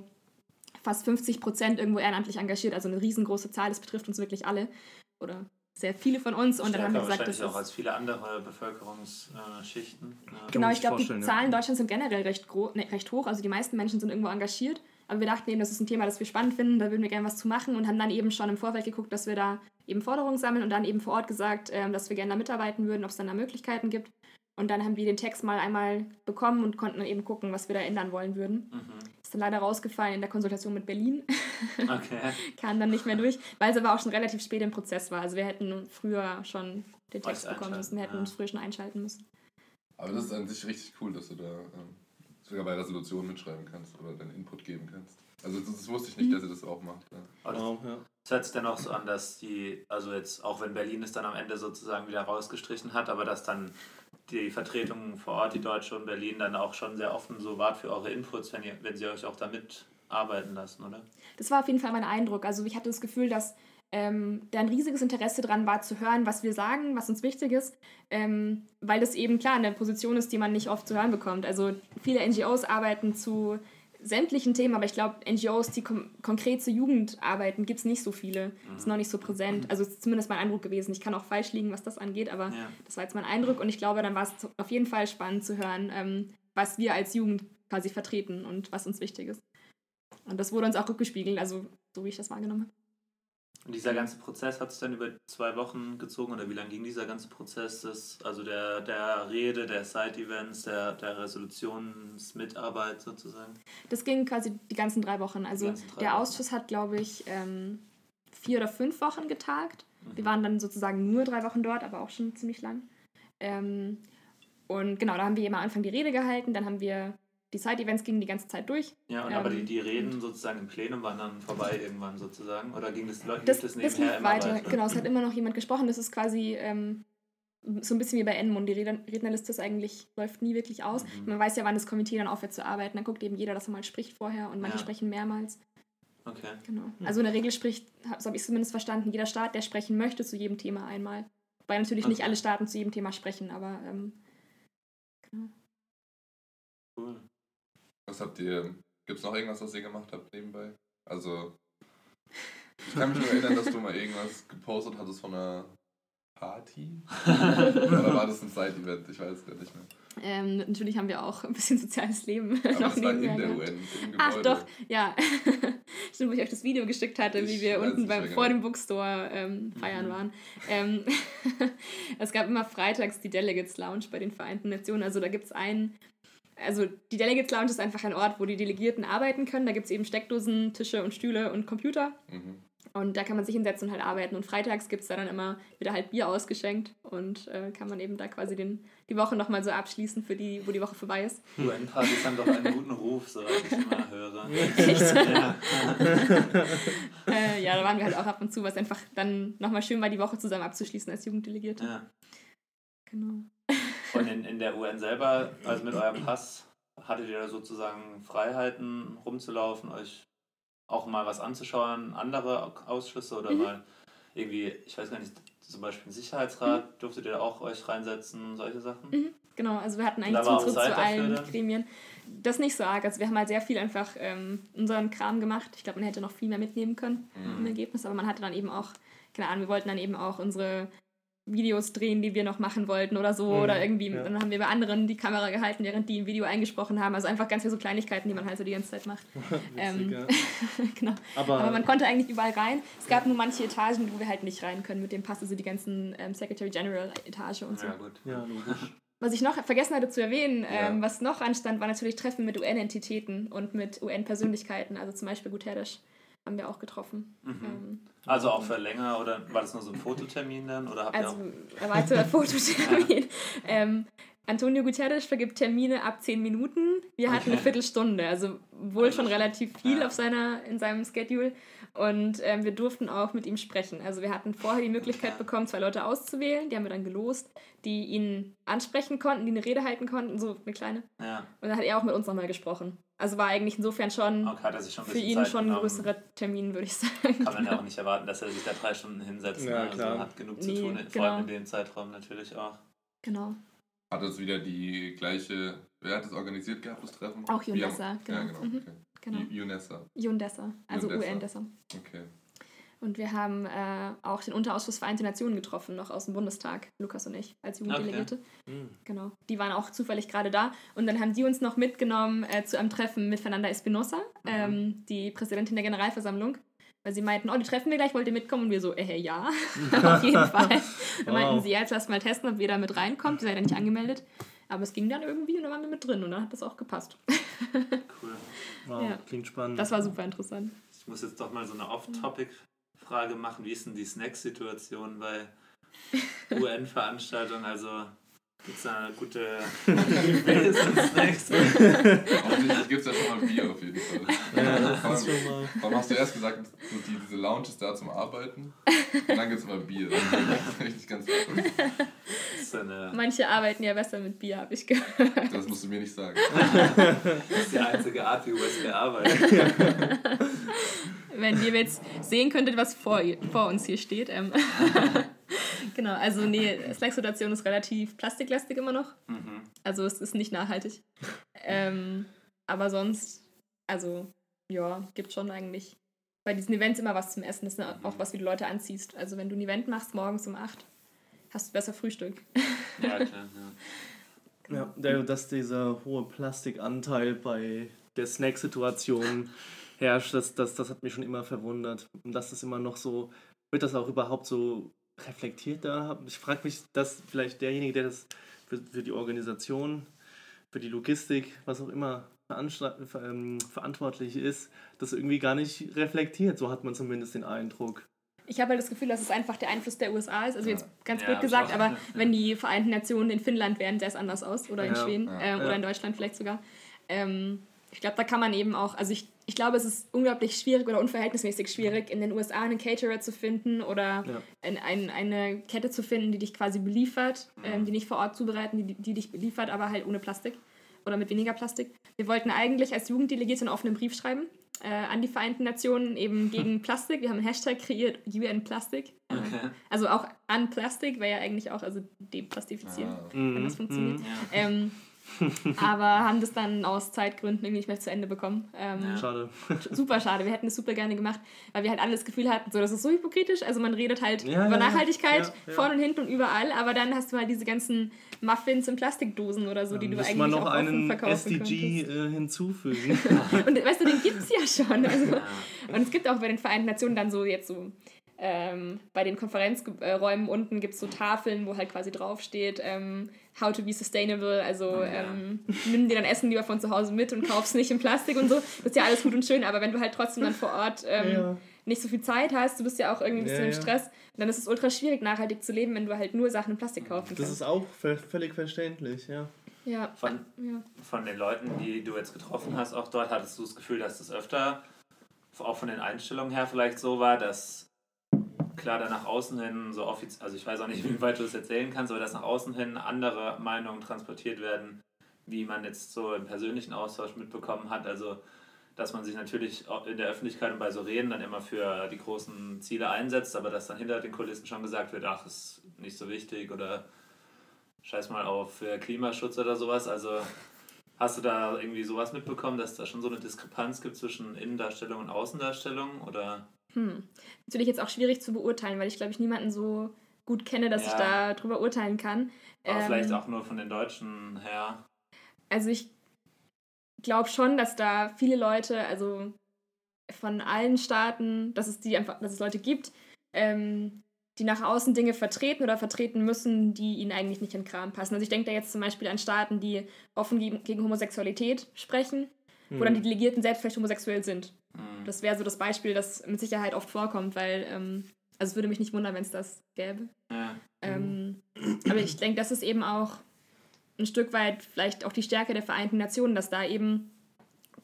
fast 50 Prozent irgendwo ehrenamtlich engagiert, also eine riesengroße Zahl, das betrifft uns wirklich alle oder sehr viele von uns. Und dann haben wir gesagt, das ist auch als viele andere Bevölkerungsschichten. Ja. Genau, ich glaube, die Zahlen in Deutschland sind generell recht, ne, recht hoch, also die meisten Menschen sind irgendwo engagiert. Aber wir dachten eben, das ist ein Thema, das wir spannend finden, da würden wir gerne was zu machen und haben dann eben schon im Vorfeld geguckt, dass wir da eben Forderungen sammeln und dann eben vor Ort gesagt, ähm, dass wir gerne da mitarbeiten würden, ob es dann da Möglichkeiten gibt. Und dann haben wir den Text mal einmal bekommen und konnten dann eben gucken, was wir da ändern wollen würden. Mhm. Ist dann leider rausgefallen in der Konsultation mit Berlin. Okay. Kam dann nicht mehr durch, weil es aber auch schon relativ spät im Prozess war. Also wir hätten früher schon den Text bekommen müssen, wir hätten ja. uns früher schon einschalten müssen. Aber das ist an sich richtig cool, dass du da ähm, sogar bei Resolutionen mitschreiben kannst oder deinen Input geben kannst. Also das, das wusste ich nicht, dass ihr das auch macht. Ja. Wow, ja. Es hört sich dann auch so an, dass die, also jetzt, auch wenn Berlin es dann am Ende sozusagen wieder rausgestrichen hat, aber dass dann die Vertretung vor Ort, die Deutsche und Berlin, dann auch schon sehr offen so wart für eure Inputs, wenn, ihr, wenn sie euch auch damit arbeiten lassen, oder? Das war auf jeden Fall mein Eindruck. Also ich hatte das Gefühl, dass ähm, da ein riesiges Interesse dran war, zu hören, was wir sagen, was uns wichtig ist, ähm, weil das eben klar eine Position ist, die man nicht oft zu hören bekommt. Also viele NGOs arbeiten zu sämtlichen Themen, aber ich glaube, NGOs, die konkret zur Jugend arbeiten, gibt es nicht so viele. Das ist noch nicht so präsent. Also ist zumindest mein Eindruck gewesen. Ich kann auch falsch liegen, was das angeht, aber ja. das war jetzt mein Eindruck und ich glaube, dann war es auf jeden Fall spannend zu hören, ähm, was wir als Jugend quasi vertreten und was uns wichtig ist. Und das wurde uns auch rückgespiegelt, also so wie ich das wahrgenommen habe. Und dieser ganze Prozess hat sich dann über zwei Wochen gezogen oder wie lange ging dieser ganze Prozess? Des, also der, der Rede, der Side-Events, der, der Resolutionsmitarbeit sozusagen? Das ging quasi die ganzen drei Wochen. Also drei der Wochen. Ausschuss hat, glaube ich, ähm, vier oder fünf Wochen getagt. Mhm. Wir waren dann sozusagen nur drei Wochen dort, aber auch schon ziemlich lang. Ähm, und genau, da haben wir immer am Anfang die Rede gehalten, dann haben wir die Side-Events gingen die ganze Zeit durch. Ja, und ähm, aber die, ähm, die Reden sozusagen im Plenum waren dann vorbei irgendwann sozusagen? Oder ging das, das, das nebenher das immer weiter? weiter? Genau, es hat immer noch jemand gesprochen. Das ist quasi ähm, so ein bisschen wie bei Enmund. Die Rednerliste ist eigentlich, läuft nie wirklich aus. Mhm. Man weiß ja, wann das Komitee dann aufhört zu arbeiten. Dann guckt eben jeder, dass er mal spricht vorher und manche ja. sprechen mehrmals. Okay. Genau. Also in der Regel spricht, so habe ich es zumindest verstanden, jeder Staat, der sprechen möchte zu jedem Thema einmal. Weil natürlich okay. nicht alle Staaten zu jedem Thema sprechen, aber ähm, genau. Cool. Was habt ihr, gibt es noch irgendwas, was ihr gemacht habt nebenbei? Also, ich kann mich nur erinnern, dass du mal irgendwas gepostet hattest von einer Party? Oder war das ein Side-Event? Ich weiß es gar nicht mehr. Ähm, natürlich haben wir auch ein bisschen soziales Leben Aber noch nebenher. In der UN, Ach doch, ja. Stimmt, wo ich euch das Video geschickt hatte, ich wie wir unten beim, vor dem Bookstore ähm, feiern mhm. waren. Ähm, es gab immer freitags die Delegates Lounge bei den Vereinten Nationen. Also da gibt es einen also die Delegates Lounge ist einfach ein Ort, wo die Delegierten arbeiten können. Da gibt es eben Steckdosen, Tische und Stühle und Computer. Mhm. Und da kann man sich hinsetzen und halt arbeiten. Und freitags gibt es da dann immer wieder halt Bier ausgeschenkt und äh, kann man eben da quasi den, die Woche nochmal so abschließen, für die, wo die Woche vorbei ist. UN-Partys haben doch einen guten Ruf, so ich immer höre. Echt? Ja. äh, ja, da waren wir halt auch ab und zu, was einfach dann nochmal schön war, die Woche zusammen abzuschließen als Jugenddelegierte. Ja. Genau. Und in, in der UN selber, also mit eurem Pass, hattet ihr da sozusagen Freiheiten rumzulaufen, euch auch mal was anzuschauen, andere Ausschüsse oder mhm. mal irgendwie, ich weiß gar nicht, zum Beispiel ein Sicherheitsrat, mhm. durftet ihr auch euch reinsetzen, solche Sachen? Mhm. Genau, also wir hatten eigentlich Zutritt zu allen Gremien. Das nicht so arg. Also wir haben halt sehr viel einfach ähm, unseren Kram gemacht. Ich glaube, man hätte noch viel mehr mitnehmen können mhm. im Ergebnis, aber man hatte dann eben auch, keine Ahnung, wir wollten dann eben auch unsere Videos drehen, die wir noch machen wollten oder so. Mhm, oder irgendwie, ja. dann haben wir bei anderen die Kamera gehalten, während die ein Video eingesprochen haben. Also einfach ganz viele so Kleinigkeiten, die man halt so die ganze Zeit macht. ähm, ja. genau. Aber, Aber, man konnte eigentlich überall rein. Es gab nur manche Etagen, wo wir halt nicht rein können mit dem Pass, also die ganzen ähm, Secretary General Etage und so. Ja, gut. Ja, logisch. Was ich noch vergessen hatte zu erwähnen, ähm, was noch anstand, war natürlich Treffen mit UN-Entitäten und mit UN-Persönlichkeiten, also zum Beispiel Guterres haben wir auch getroffen. Mhm. Ähm, also auch für länger oder war das nur so ein Fototermin dann? Oder habt also erweiterter Fototermin. ähm, Antonio Guterres vergibt Termine ab 10 Minuten. Wir hatten okay. eine Viertelstunde, also wohl schon relativ viel ja. auf seiner, in seinem Schedule. Und ähm, wir durften auch mit ihm sprechen. Also wir hatten vorher die Möglichkeit bekommen, zwei Leute auszuwählen. Die haben wir dann gelost, die ihn ansprechen konnten, die eine Rede halten konnten, so eine kleine. Ja. Und dann hat er auch mit uns nochmal gesprochen. Also war eigentlich insofern schon, okay, schon für ihn Zeit schon ein größerer Termin, würde ich sagen. Kann man ja auch nicht erwarten, dass er sich da drei Stunden hinsetzt. Ja, ne? Also hat genug zu nee, tun, genau. vor allem in dem Zeitraum natürlich auch. Genau. Hat es wieder die gleiche, wer hat es organisiert gehabt, das Treffen? Auch Junessa, genau. Ja, genau. Mhm. Okay. genau. Junessa. Jundessa, also UN-Dessa. Okay. Und wir haben äh, auch den Unterausschuss Vereinte Nationen getroffen, noch aus dem Bundestag, Lukas und ich, als Jugenddelegierte. Okay. Mhm. Genau. Die waren auch zufällig gerade da. Und dann haben die uns noch mitgenommen äh, zu einem Treffen mit Fernanda Espinosa, mhm. ähm, die Präsidentin der Generalversammlung. Weil sie meinten, oh, die treffen wir gleich, wollt ihr mitkommen? Und wir so, äh, ja, auf jeden Fall. Dann wow. meinten sie, ja, jetzt lass mal testen, ob jeder mit reinkommt. Die seid ja nicht angemeldet. Aber es ging dann irgendwie und dann waren wir mit drin und dann hat das auch gepasst. cool. Wow, ja. klingt spannend. Das war super interessant. Ich muss jetzt doch mal so eine Off-Topic Frage machen, wie ist denn die Snack-Situation bei UN-Veranstaltungen? Also Gibt es eine gute Snacks? Offensichtlich gibt es ja schon mal Bier auf jeden Fall. Ja, das ist schon mal. Warum hast du erst gesagt, die, diese Lounge ist da zum Arbeiten? Und dann gibt es mal Bier. Das ist ganz Manche arbeiten ja besser mit Bier, habe ich gehört. Das musst du mir nicht sagen. das ist die einzige Art, wie USB arbeitet. Wenn ihr jetzt sehen könntet, was vor, vor uns hier steht. Ähm genau, also nee, Slack-Situation ist relativ plastiklastig immer noch. Mhm. Also es ist nicht nachhaltig. Ähm, aber sonst, also ja, gibt schon eigentlich bei diesen Events immer was zum Essen. Das ist auch was, wie du Leute anziehst. Also wenn du ein Event machst morgens um 8, hast du besser Frühstück. Ja, klar, ja. Ja, dass dieser hohe Plastikanteil bei der Snack-Situation herrscht, das, das, das hat mich schon immer verwundert. Und dass das immer noch so, wird das auch überhaupt so reflektiert da? Ich frage mich, dass vielleicht derjenige, der das für, für die Organisation, für die Logistik, was auch immer ähm, verantwortlich ist, das irgendwie gar nicht reflektiert. So hat man zumindest den Eindruck. Ich habe halt das Gefühl, dass es einfach der Einfluss der USA ist. Also jetzt ganz ja, blöd gesagt, aber ja. wenn die Vereinten Nationen in Finnland wären, sähe es anders aus. Oder in ja, Schweden äh, oder in Deutschland vielleicht sogar. Ähm, ich glaube, da kann man eben auch, also ich ich glaube, es ist unglaublich schwierig oder unverhältnismäßig schwierig, in den USA einen Caterer zu finden oder ja. ein, ein, eine Kette zu finden, die dich quasi beliefert, mhm. ähm, die nicht vor Ort zubereiten, die, die dich beliefert, aber halt ohne Plastik oder mit weniger Plastik. Wir wollten eigentlich als Jugenddelegierte einen offenen Brief schreiben äh, an die Vereinten Nationen eben gegen Plastik. Wir haben einen Hashtag kreiert, UN Plastic. Okay. Also auch an Plastik wäre ja eigentlich auch, also deplastifizieren, ah. wenn das mhm. funktioniert. Mhm. Ähm, aber haben das dann aus Zeitgründen irgendwie nicht mehr zu Ende bekommen. Ähm, ja. Schade. super schade. Wir hätten es super gerne gemacht, weil wir halt alle das Gefühl hatten, so, das ist so hypokritisch. Also man redet halt ja, über Nachhaltigkeit ja, vorne und hinten und überall, aber dann hast du halt diese ganzen Muffins in Plastikdosen oder so, die du eigentlich man noch auch einen SDG äh, hinzufügen. und weißt du, den gibt es ja schon. Also, und es gibt auch bei den Vereinten Nationen dann so jetzt so ähm, bei den Konferenzräumen unten gibt es so Tafeln, wo halt quasi draufsteht, ähm, how to be sustainable. Also oh, ja. ähm, nimm dir dein Essen lieber von zu Hause mit und kauf es nicht in Plastik und so. Das ist ja alles gut und schön, aber wenn du halt trotzdem dann vor Ort ähm, ja. nicht so viel Zeit hast, du bist ja auch irgendwie ein bisschen ja, im Stress, dann ist es ultra schwierig, nachhaltig zu leben, wenn du halt nur Sachen in Plastik kaufen kannst. Das ist auch völlig verständlich, ja. Ja. Von, von den Leuten, die du jetzt getroffen hast, auch dort, hattest du das Gefühl, dass das öfter, auch von den Einstellungen her vielleicht so war, dass klar da nach außen hin so offiziell, also ich weiß auch nicht, wie weit du das erzählen kannst, aber dass nach außen hin andere Meinungen transportiert werden, wie man jetzt so im persönlichen Austausch mitbekommen hat. Also dass man sich natürlich in der Öffentlichkeit und bei so Reden dann immer für die großen Ziele einsetzt, aber dass dann hinter den Kulissen schon gesagt wird, ach, ist nicht so wichtig oder scheiß mal auf Klimaschutz oder sowas. Also hast du da irgendwie sowas mitbekommen, dass da schon so eine Diskrepanz gibt zwischen Innendarstellung und Außendarstellung oder? Hm. Natürlich jetzt auch schwierig zu beurteilen, weil ich glaube ich niemanden so gut kenne, dass ja. ich da drüber urteilen kann. Aber ähm, vielleicht auch nur von den Deutschen her. Also ich glaube schon, dass da viele Leute, also von allen Staaten, dass es die einfach, dass es Leute gibt, ähm, die nach außen Dinge vertreten oder vertreten müssen, die ihnen eigentlich nicht in den Kram passen. Also ich denke da jetzt zum Beispiel an Staaten, die offen gegen Homosexualität sprechen, hm. wo dann die Delegierten selbst vielleicht homosexuell sind. Mhm. Das wäre so das Beispiel, das mit Sicherheit oft vorkommt, weil, ähm, also es würde mich nicht wundern, wenn es das gäbe. Ja. Ähm, aber ich denke, das ist eben auch ein Stück weit vielleicht auch die Stärke der Vereinten Nationen, dass da eben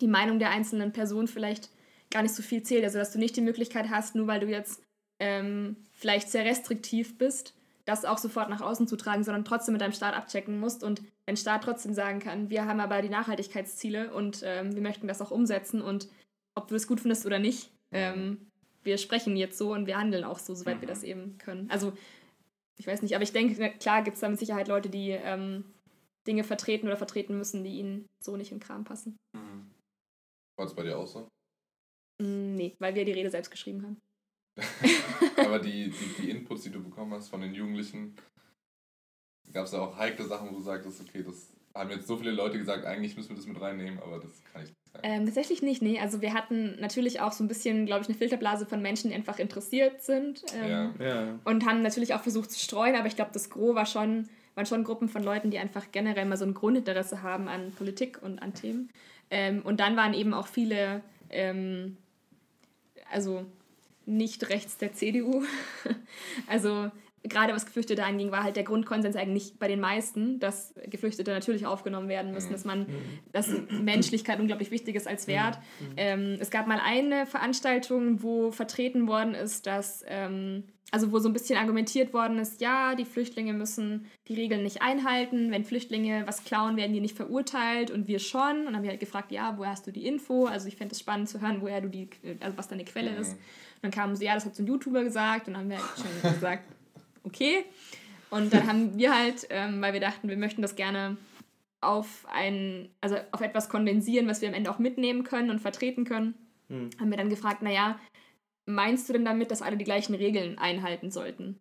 die Meinung der einzelnen Person vielleicht gar nicht so viel zählt. Also dass du nicht die Möglichkeit hast, nur weil du jetzt ähm, vielleicht sehr restriktiv bist, das auch sofort nach außen zu tragen, sondern trotzdem mit deinem Staat abchecken musst und dein Staat trotzdem sagen kann, wir haben aber die Nachhaltigkeitsziele und ähm, wir möchten das auch umsetzen und ob du es gut findest oder nicht, ähm, wir sprechen jetzt so und wir handeln auch so, soweit mhm. wir das eben können. Also, ich weiß nicht, aber ich denke, klar gibt es da mit Sicherheit Leute, die ähm, Dinge vertreten oder vertreten müssen, die ihnen so nicht in den Kram passen. Mhm. War es bei dir auch so? Mm, nee, weil wir die Rede selbst geschrieben haben. aber die, die, die Inputs, die du bekommen hast von den Jugendlichen, gab es da auch heikle Sachen, wo du sagtest, okay, das haben jetzt so viele Leute gesagt, eigentlich müssen wir das mit reinnehmen, aber das kann ich. Ähm, tatsächlich nicht, nee. Also wir hatten natürlich auch so ein bisschen, glaube ich, eine Filterblase von Menschen, die einfach interessiert sind. Ähm, ja. Ja. Und haben natürlich auch versucht zu streuen, aber ich glaube, das Gros war schon, waren schon Gruppen von Leuten, die einfach generell mal so ein Grundinteresse haben an Politik und an Themen. Ähm, und dann waren eben auch viele, ähm, also nicht rechts der CDU. also gerade was Geflüchtete anging, war halt der Grundkonsens eigentlich bei den meisten, dass Geflüchtete natürlich aufgenommen werden müssen, dass man, dass Menschlichkeit unglaublich wichtig ist als Wert. Ähm, es gab mal eine Veranstaltung, wo vertreten worden ist, dass, ähm, also wo so ein bisschen argumentiert worden ist, ja, die Flüchtlinge müssen die Regeln nicht einhalten, wenn Flüchtlinge was klauen, werden die nicht verurteilt und wir schon. Und dann haben wir halt gefragt, ja, woher hast du die Info? Also ich fände es spannend zu hören, woher du die, also was deine Quelle ist. Und dann kamen sie, ja, das hat so ein YouTuber gesagt und dann haben wir halt schon gesagt, okay. Und dann haben wir halt, ähm, weil wir dachten, wir möchten das gerne auf ein, also auf etwas kondensieren, was wir am Ende auch mitnehmen können und vertreten können, hm. haben wir dann gefragt, naja, meinst du denn damit, dass alle die gleichen Regeln einhalten sollten?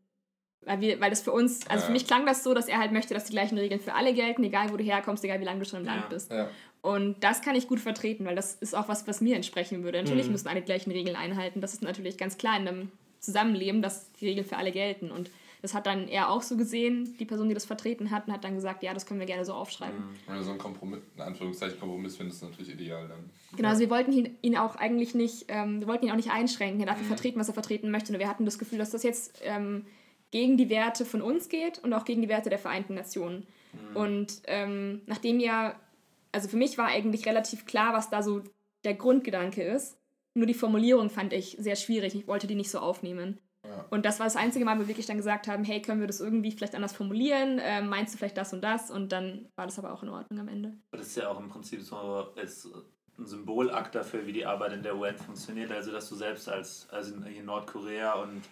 Weil, wir, weil das für uns, also ja. für mich klang das so, dass er halt möchte, dass die gleichen Regeln für alle gelten, egal wo du herkommst, egal wie lange du schon im ja. Land bist. Ja. Und das kann ich gut vertreten, weil das ist auch was, was mir entsprechen würde. Natürlich mhm. müssen alle die gleichen Regeln einhalten. Das ist natürlich ganz klar in einem Zusammenleben, dass die Regeln für alle gelten. Und das hat dann er auch so gesehen, die Person, die das vertreten hat, und hat dann gesagt, ja, das können wir gerne so aufschreiben. Mhm. Wenn du so ein Kompromiss, in Anführungszeichen Kompromiss findest, ist natürlich ideal dann. Genau, also wir wollten ihn, ihn auch eigentlich nicht, ähm, wir wollten ihn auch nicht einschränken. Er darf mhm. vertreten, was er vertreten möchte. Und wir hatten das Gefühl, dass das jetzt ähm, gegen die Werte von uns geht und auch gegen die Werte der Vereinten Nationen. Mhm. Und ähm, nachdem ja, also für mich war eigentlich relativ klar, was da so der Grundgedanke ist. Nur die Formulierung fand ich sehr schwierig. Ich wollte die nicht so aufnehmen. Und das war das einzige Mal, wo wir wirklich dann gesagt haben, hey, können wir das irgendwie vielleicht anders formulieren? Äh, meinst du vielleicht das und das? Und dann war das aber auch in Ordnung am Ende. Das ist ja auch im Prinzip so ist ein Symbolakt dafür, wie die Arbeit in der UN funktioniert. Also, dass du selbst als, also in Nordkorea und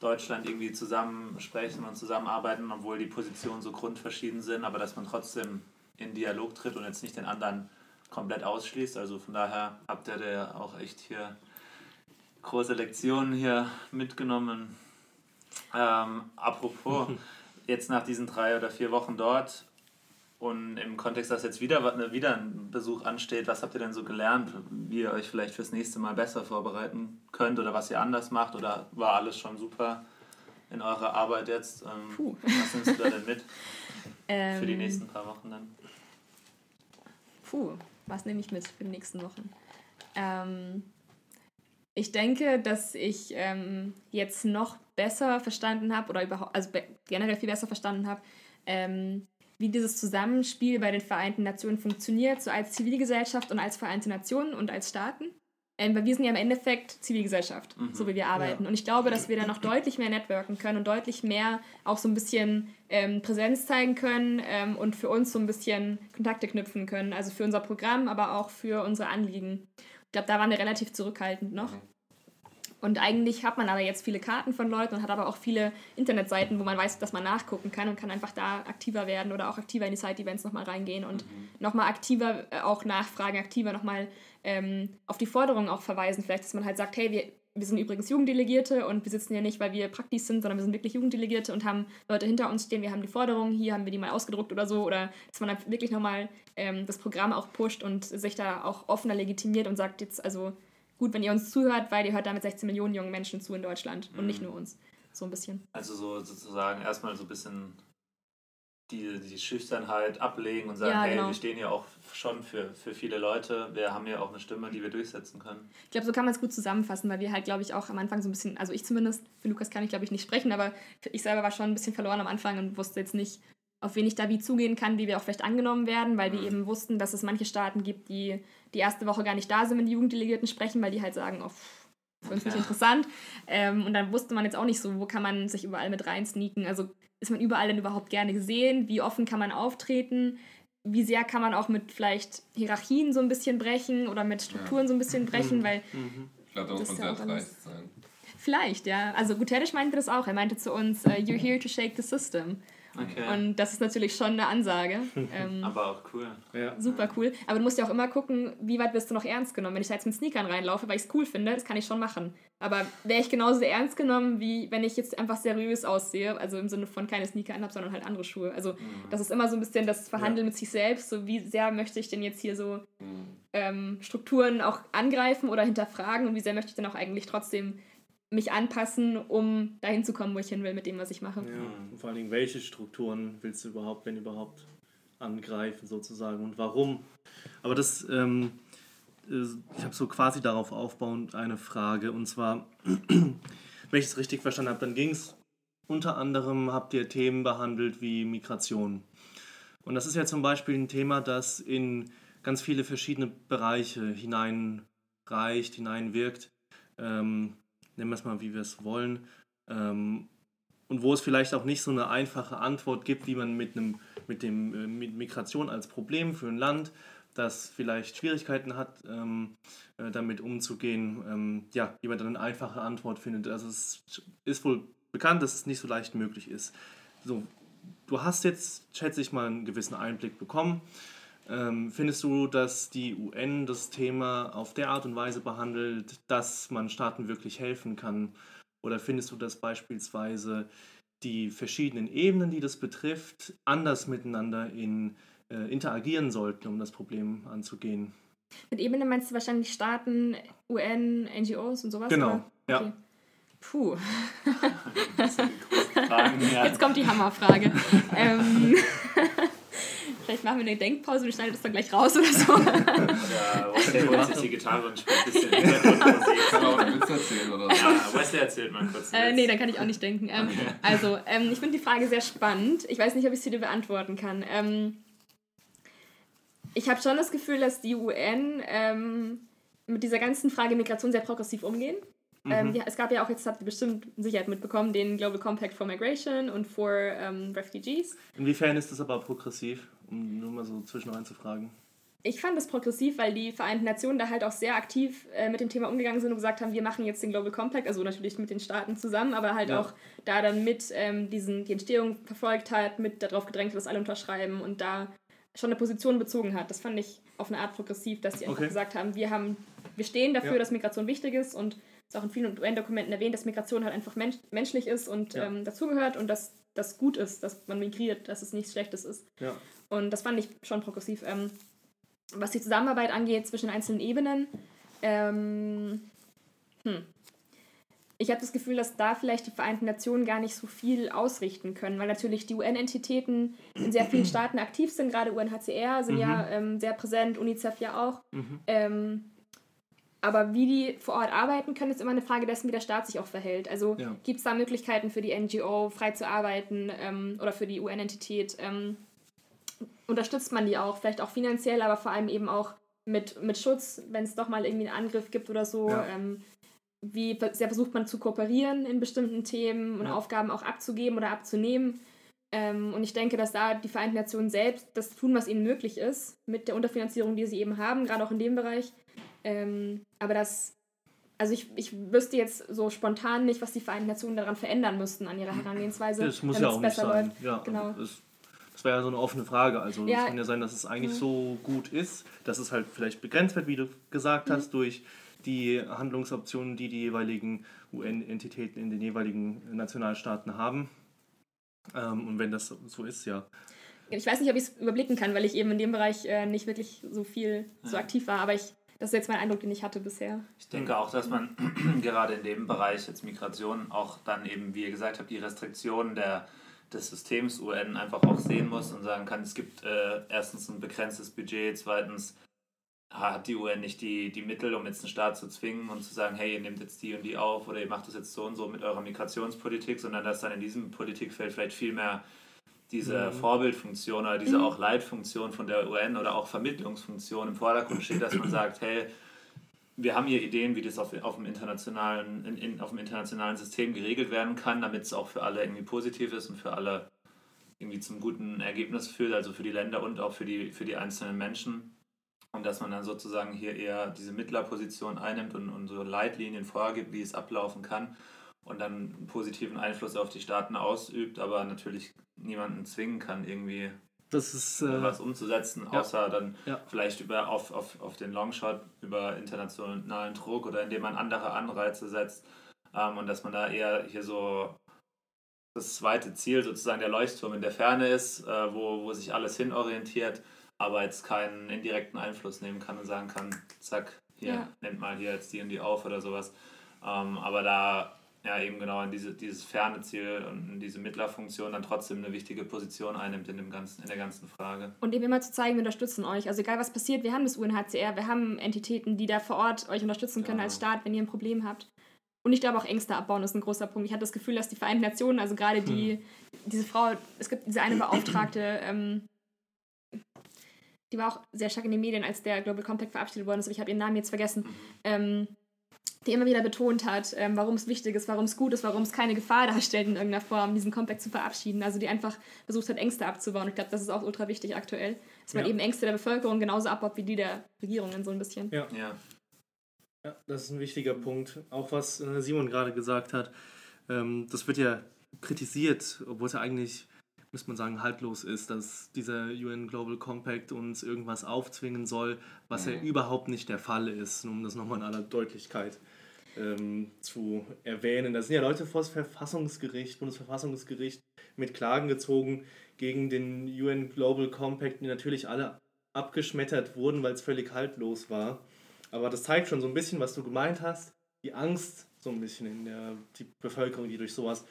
Deutschland irgendwie zusammen sprechen und zusammenarbeiten, obwohl die Positionen so grundverschieden sind, aber dass man trotzdem in Dialog tritt und jetzt nicht den anderen komplett ausschließt. Also von daher habt ihr da auch echt hier große Lektionen hier mitgenommen. Ähm, apropos, jetzt nach diesen drei oder vier Wochen dort und im Kontext, dass jetzt wieder, wieder ein Besuch ansteht, was habt ihr denn so gelernt, wie ihr euch vielleicht fürs nächste Mal besser vorbereiten könnt oder was ihr anders macht oder war alles schon super in eurer Arbeit jetzt? Ähm, Puh. Was nimmst du da denn mit für die ähm. nächsten paar Wochen dann? Puh, was nehme ich mit für die nächsten Wochen? Ähm, ich denke, dass ich ähm, jetzt noch besser verstanden habe oder überhaupt, also generell viel besser verstanden habe, ähm, wie dieses Zusammenspiel bei den Vereinten Nationen funktioniert, so als Zivilgesellschaft und als Vereinte Nationen und als Staaten. Ähm, weil wir sind ja im Endeffekt Zivilgesellschaft, mhm. so wie wir arbeiten. Ja. Und ich glaube, dass wir da noch deutlich mehr networken können und deutlich mehr auch so ein bisschen ähm, Präsenz zeigen können ähm, und für uns so ein bisschen Kontakte knüpfen können. Also für unser Programm, aber auch für unsere Anliegen. Ich glaube, da waren wir relativ zurückhaltend noch. Und eigentlich hat man aber jetzt viele Karten von Leuten und hat aber auch viele Internetseiten, wo man weiß, dass man nachgucken kann und kann einfach da aktiver werden oder auch aktiver in die Side-Events nochmal reingehen und mhm. nochmal aktiver äh, auch nachfragen, aktiver nochmal ähm, auf die Forderungen auch verweisen. Vielleicht, dass man halt sagt, hey, wir, wir sind übrigens Jugenddelegierte und wir sitzen hier nicht, weil wir praktisch sind, sondern wir sind wirklich Jugenddelegierte und haben Leute hinter uns stehen, wir haben die Forderungen, hier haben wir die mal ausgedruckt oder so. Oder dass man dann wirklich nochmal ähm, das Programm auch pusht und sich da auch offener legitimiert und sagt jetzt, also gut, wenn ihr uns zuhört, weil ihr hört damit 16 Millionen jungen Menschen zu in Deutschland und nicht mhm. nur uns. So ein bisschen. Also so sozusagen erstmal so ein bisschen die, die Schüchternheit ablegen und sagen, ja, genau. hey, wir stehen hier auch schon für, für viele Leute, wir haben hier auch eine Stimme, die wir durchsetzen können. Ich glaube, so kann man es gut zusammenfassen, weil wir halt, glaube ich, auch am Anfang so ein bisschen, also ich zumindest, für Lukas kann ich, glaube ich, nicht sprechen, aber ich selber war schon ein bisschen verloren am Anfang und wusste jetzt nicht, auf wen ich da wie zugehen kann, wie wir auch vielleicht angenommen werden, weil wir mhm. eben wussten, dass es manche Staaten gibt, die die erste Woche gar nicht da sind, wenn die Jugenddelegierten sprechen, weil die halt sagen, oh, uns nicht interessant. Ähm, und dann wusste man jetzt auch nicht so, wo kann man sich überall mit rein sneaken. Also ist man überall denn überhaupt gerne gesehen? Wie offen kann man auftreten? Wie sehr kann man auch mit vielleicht Hierarchien so ein bisschen brechen oder mit Strukturen ja. so ein bisschen brechen? Mhm. Weil mhm. Ich glaube, da muss man sehr dreist sein. Vielleicht, ja. Also Guterres meinte das auch. Er meinte zu uns, uh, you're here to shake the system. Okay. Und das ist natürlich schon eine Ansage. Ähm, aber auch cool. Ja. Super cool. Aber du musst ja auch immer gucken, wie weit wirst du noch ernst genommen. Wenn ich da jetzt mit Sneakern reinlaufe, weil ich es cool finde, das kann ich schon machen. Aber wäre ich genauso ernst genommen, wie wenn ich jetzt einfach seriös aussehe, also im Sinne von keine Sneaker anhabe, sondern halt andere Schuhe. Also mhm. das ist immer so ein bisschen das Verhandeln ja. mit sich selbst, so wie sehr möchte ich denn jetzt hier so mhm. ähm, Strukturen auch angreifen oder hinterfragen und wie sehr möchte ich denn auch eigentlich trotzdem mich anpassen, um dahin zu kommen, wo ich hin will mit dem, was ich mache. Ja, und vor allen Dingen, welche Strukturen willst du überhaupt, wenn überhaupt, angreifen sozusagen und warum? Aber das, ähm, äh, ich habe so quasi darauf aufbauend eine Frage und zwar, wenn ich es richtig verstanden habe, dann ging es unter anderem habt ihr Themen behandelt wie Migration. Und das ist ja zum Beispiel ein Thema, das in ganz viele verschiedene Bereiche hineinreicht, hineinwirkt. Ähm, nennen wir es mal, wie wir es wollen. Ähm, und wo es vielleicht auch nicht so eine einfache Antwort gibt, wie man mit, einem, mit, dem, äh, mit Migration als Problem für ein Land, das vielleicht Schwierigkeiten hat, ähm, äh, damit umzugehen, ähm, ja, wie man dann eine einfache Antwort findet. Also es ist wohl bekannt, dass es nicht so leicht möglich ist. So, du hast jetzt, schätze ich mal, einen gewissen Einblick bekommen. Ähm, findest du, dass die UN das Thema auf der Art und Weise behandelt, dass man Staaten wirklich helfen kann? Oder findest du, dass beispielsweise die verschiedenen Ebenen, die das betrifft, anders miteinander in, äh, interagieren sollten, um das Problem anzugehen? Mit Ebene meinst du wahrscheinlich Staaten, UN, NGOs und sowas? Genau, oder? ja. Okay. Puh. Jetzt kommt die Hammerfrage. ähm, vielleicht machen wir eine Denkpause und schneiden das dann gleich raus oder so. Oder Wesley holt sich die Gitarre und spielt ein bisschen Hintergrundmusik. Kann auch einen Witz erzählen oder so. Ja, Wesley erzählt mal kurz. Äh, nee, dann kann ich auch nicht denken. Ähm, okay. Also, ähm, ich finde die Frage sehr spannend. Ich weiß nicht, ob ich sie dir beantworten kann. Ähm, ich habe schon das Gefühl, dass die UN ähm, mit dieser ganzen Frage Migration sehr progressiv umgehen. Ähm, mhm. Ähm, es gab ja auch, jetzt habt ihr bestimmt Sicherheit mitbekommen, den Global Compact for Migration und for ähm, Refugees. Inwiefern ist das aber progressiv, um nur mal so zwischendurch zu fragen? Ich fand das progressiv, weil die Vereinten Nationen da halt auch sehr aktiv äh, mit dem Thema umgegangen sind und gesagt haben, wir machen jetzt den Global Compact, also natürlich mit den Staaten zusammen, aber halt ja. auch da dann mit ähm, diesen, die Entstehung verfolgt hat, mit darauf gedrängt hat, dass alle unterschreiben und da schon eine Position bezogen hat. Das fand ich auf eine Art progressiv, dass sie einfach okay. gesagt haben, wir haben, wir stehen dafür, ja. dass Migration wichtig ist und ist auch in vielen UN-Dokumenten erwähnt, dass Migration halt einfach mensch menschlich ist und ja. ähm, dazugehört und dass das gut ist, dass man migriert, dass es nichts Schlechtes ist. Ja. Und das fand ich schon progressiv. Ähm, was die Zusammenarbeit angeht zwischen einzelnen Ebenen, ähm, hm. ich habe das Gefühl, dass da vielleicht die Vereinten Nationen gar nicht so viel ausrichten können, weil natürlich die UN-Entitäten in sehr vielen Staaten aktiv sind, gerade UNHCR sind mhm. ja ähm, sehr präsent, UNICEF ja auch. Mhm. Aber wie die vor Ort arbeiten können, ist immer eine Frage dessen, wie der Staat sich auch verhält. Also ja. gibt es da Möglichkeiten für die NGO, frei zu arbeiten ähm, oder für die UN-Entität? Ähm, unterstützt man die auch, vielleicht auch finanziell, aber vor allem eben auch mit, mit Schutz, wenn es doch mal irgendwie einen Angriff gibt oder so. Ja. Ähm, wie sehr versucht man zu kooperieren in bestimmten Themen und ja. Aufgaben auch abzugeben oder abzunehmen? Ähm, und ich denke, dass da die Vereinten Nationen selbst das tun, was ihnen möglich ist, mit der Unterfinanzierung, die sie eben haben, gerade auch in dem Bereich, ähm, aber das, also ich, ich wüsste jetzt so spontan nicht, was die Vereinten Nationen daran verändern müssten an ihrer Herangehensweise. Das muss ja auch nicht sein. Läuft. Ja, genau. Das, das wäre ja so eine offene Frage. Also ja. es kann ja sein, dass es eigentlich mhm. so gut ist, dass es halt vielleicht begrenzt wird, wie du gesagt mhm. hast, durch die Handlungsoptionen, die die jeweiligen UN-Entitäten in den jeweiligen Nationalstaaten haben. Ähm, und wenn das so ist, ja. Ich weiß nicht, ob ich es überblicken kann, weil ich eben in dem Bereich äh, nicht wirklich so viel so aktiv war, aber ich das ist jetzt mein Eindruck, den ich hatte bisher. Ich denke auch, dass man gerade in dem Bereich jetzt Migration auch dann eben, wie ihr gesagt habt, die Restriktionen der, des Systems UN einfach auch sehen muss und sagen kann, es gibt äh, erstens ein begrenztes Budget, zweitens hat die UN nicht die, die Mittel, um jetzt einen Staat zu zwingen und zu sagen, hey, ihr nehmt jetzt die und die auf oder ihr macht das jetzt so und so mit eurer Migrationspolitik, sondern dass dann in diesem Politikfeld vielleicht viel mehr diese mhm. Vorbildfunktion oder diese mhm. auch Leitfunktion von der UN oder auch Vermittlungsfunktion im Vordergrund steht, dass man sagt, hey, wir haben hier Ideen, wie das auf, auf, dem, internationalen, in, in, auf dem internationalen System geregelt werden kann, damit es auch für alle irgendwie positiv ist und für alle irgendwie zum guten Ergebnis führt, also für die Länder und auch für die, für die einzelnen Menschen. Und dass man dann sozusagen hier eher diese Mittlerposition einnimmt und, und so Leitlinien vorgibt, wie es ablaufen kann und dann einen positiven Einfluss auf die Staaten ausübt, aber natürlich niemanden zwingen kann, irgendwie das ist, äh, was umzusetzen, außer ja, dann ja. vielleicht über auf, auf, auf den Longshot über internationalen Druck oder indem man andere Anreize setzt ähm, und dass man da eher hier so das zweite Ziel sozusagen der Leuchtturm in der Ferne ist, äh, wo, wo sich alles hinorientiert, aber jetzt keinen indirekten Einfluss nehmen kann und sagen kann, zack, hier, ja. nennt mal hier jetzt die und die auf oder sowas. Ähm, aber da ja eben genau in diese, dieses ferne Ziel und in diese Mittlerfunktion dann trotzdem eine wichtige Position einnimmt in, dem ganzen, in der ganzen Frage. Und eben immer zu zeigen, wir unterstützen euch. Also egal was passiert, wir haben das UNHCR, wir haben Entitäten, die da vor Ort euch unterstützen können ja. als Staat, wenn ihr ein Problem habt. Und ich glaube auch Ängste abbauen ist ein großer Punkt. Ich hatte das Gefühl, dass die Vereinten Nationen, also gerade die, hm. diese Frau, es gibt diese eine Beauftragte, ähm, die war auch sehr stark in den Medien, als der Global Compact verabschiedet worden ist. Ich habe ihren Namen jetzt vergessen. Mhm. Ähm, die immer wieder betont hat, ähm, warum es wichtig ist, warum es gut ist, warum es keine Gefahr darstellt, in irgendeiner Form diesen Compact zu verabschieden. Also die einfach versucht hat, Ängste abzubauen. Ich glaube, das ist auch ultra wichtig aktuell, dass man ja. eben Ängste der Bevölkerung genauso abbaut wie die der Regierungen so ein bisschen. Ja. ja. ja das ist ein wichtiger Punkt. Auch was äh, Simon gerade gesagt hat, ähm, das wird ja kritisiert, obwohl es ja eigentlich muss man sagen, haltlos ist, dass dieser UN Global Compact uns irgendwas aufzwingen soll, was ja mhm. überhaupt nicht der Fall ist, um das nochmal in aller Deutlichkeit ähm, zu erwähnen. Da sind ja Leute vor das Verfassungsgericht, Bundesverfassungsgericht mit Klagen gezogen gegen den UN Global Compact, die natürlich alle abgeschmettert wurden, weil es völlig haltlos war. Aber das zeigt schon so ein bisschen, was du gemeint hast, die Angst so ein bisschen in der die Bevölkerung, die durch sowas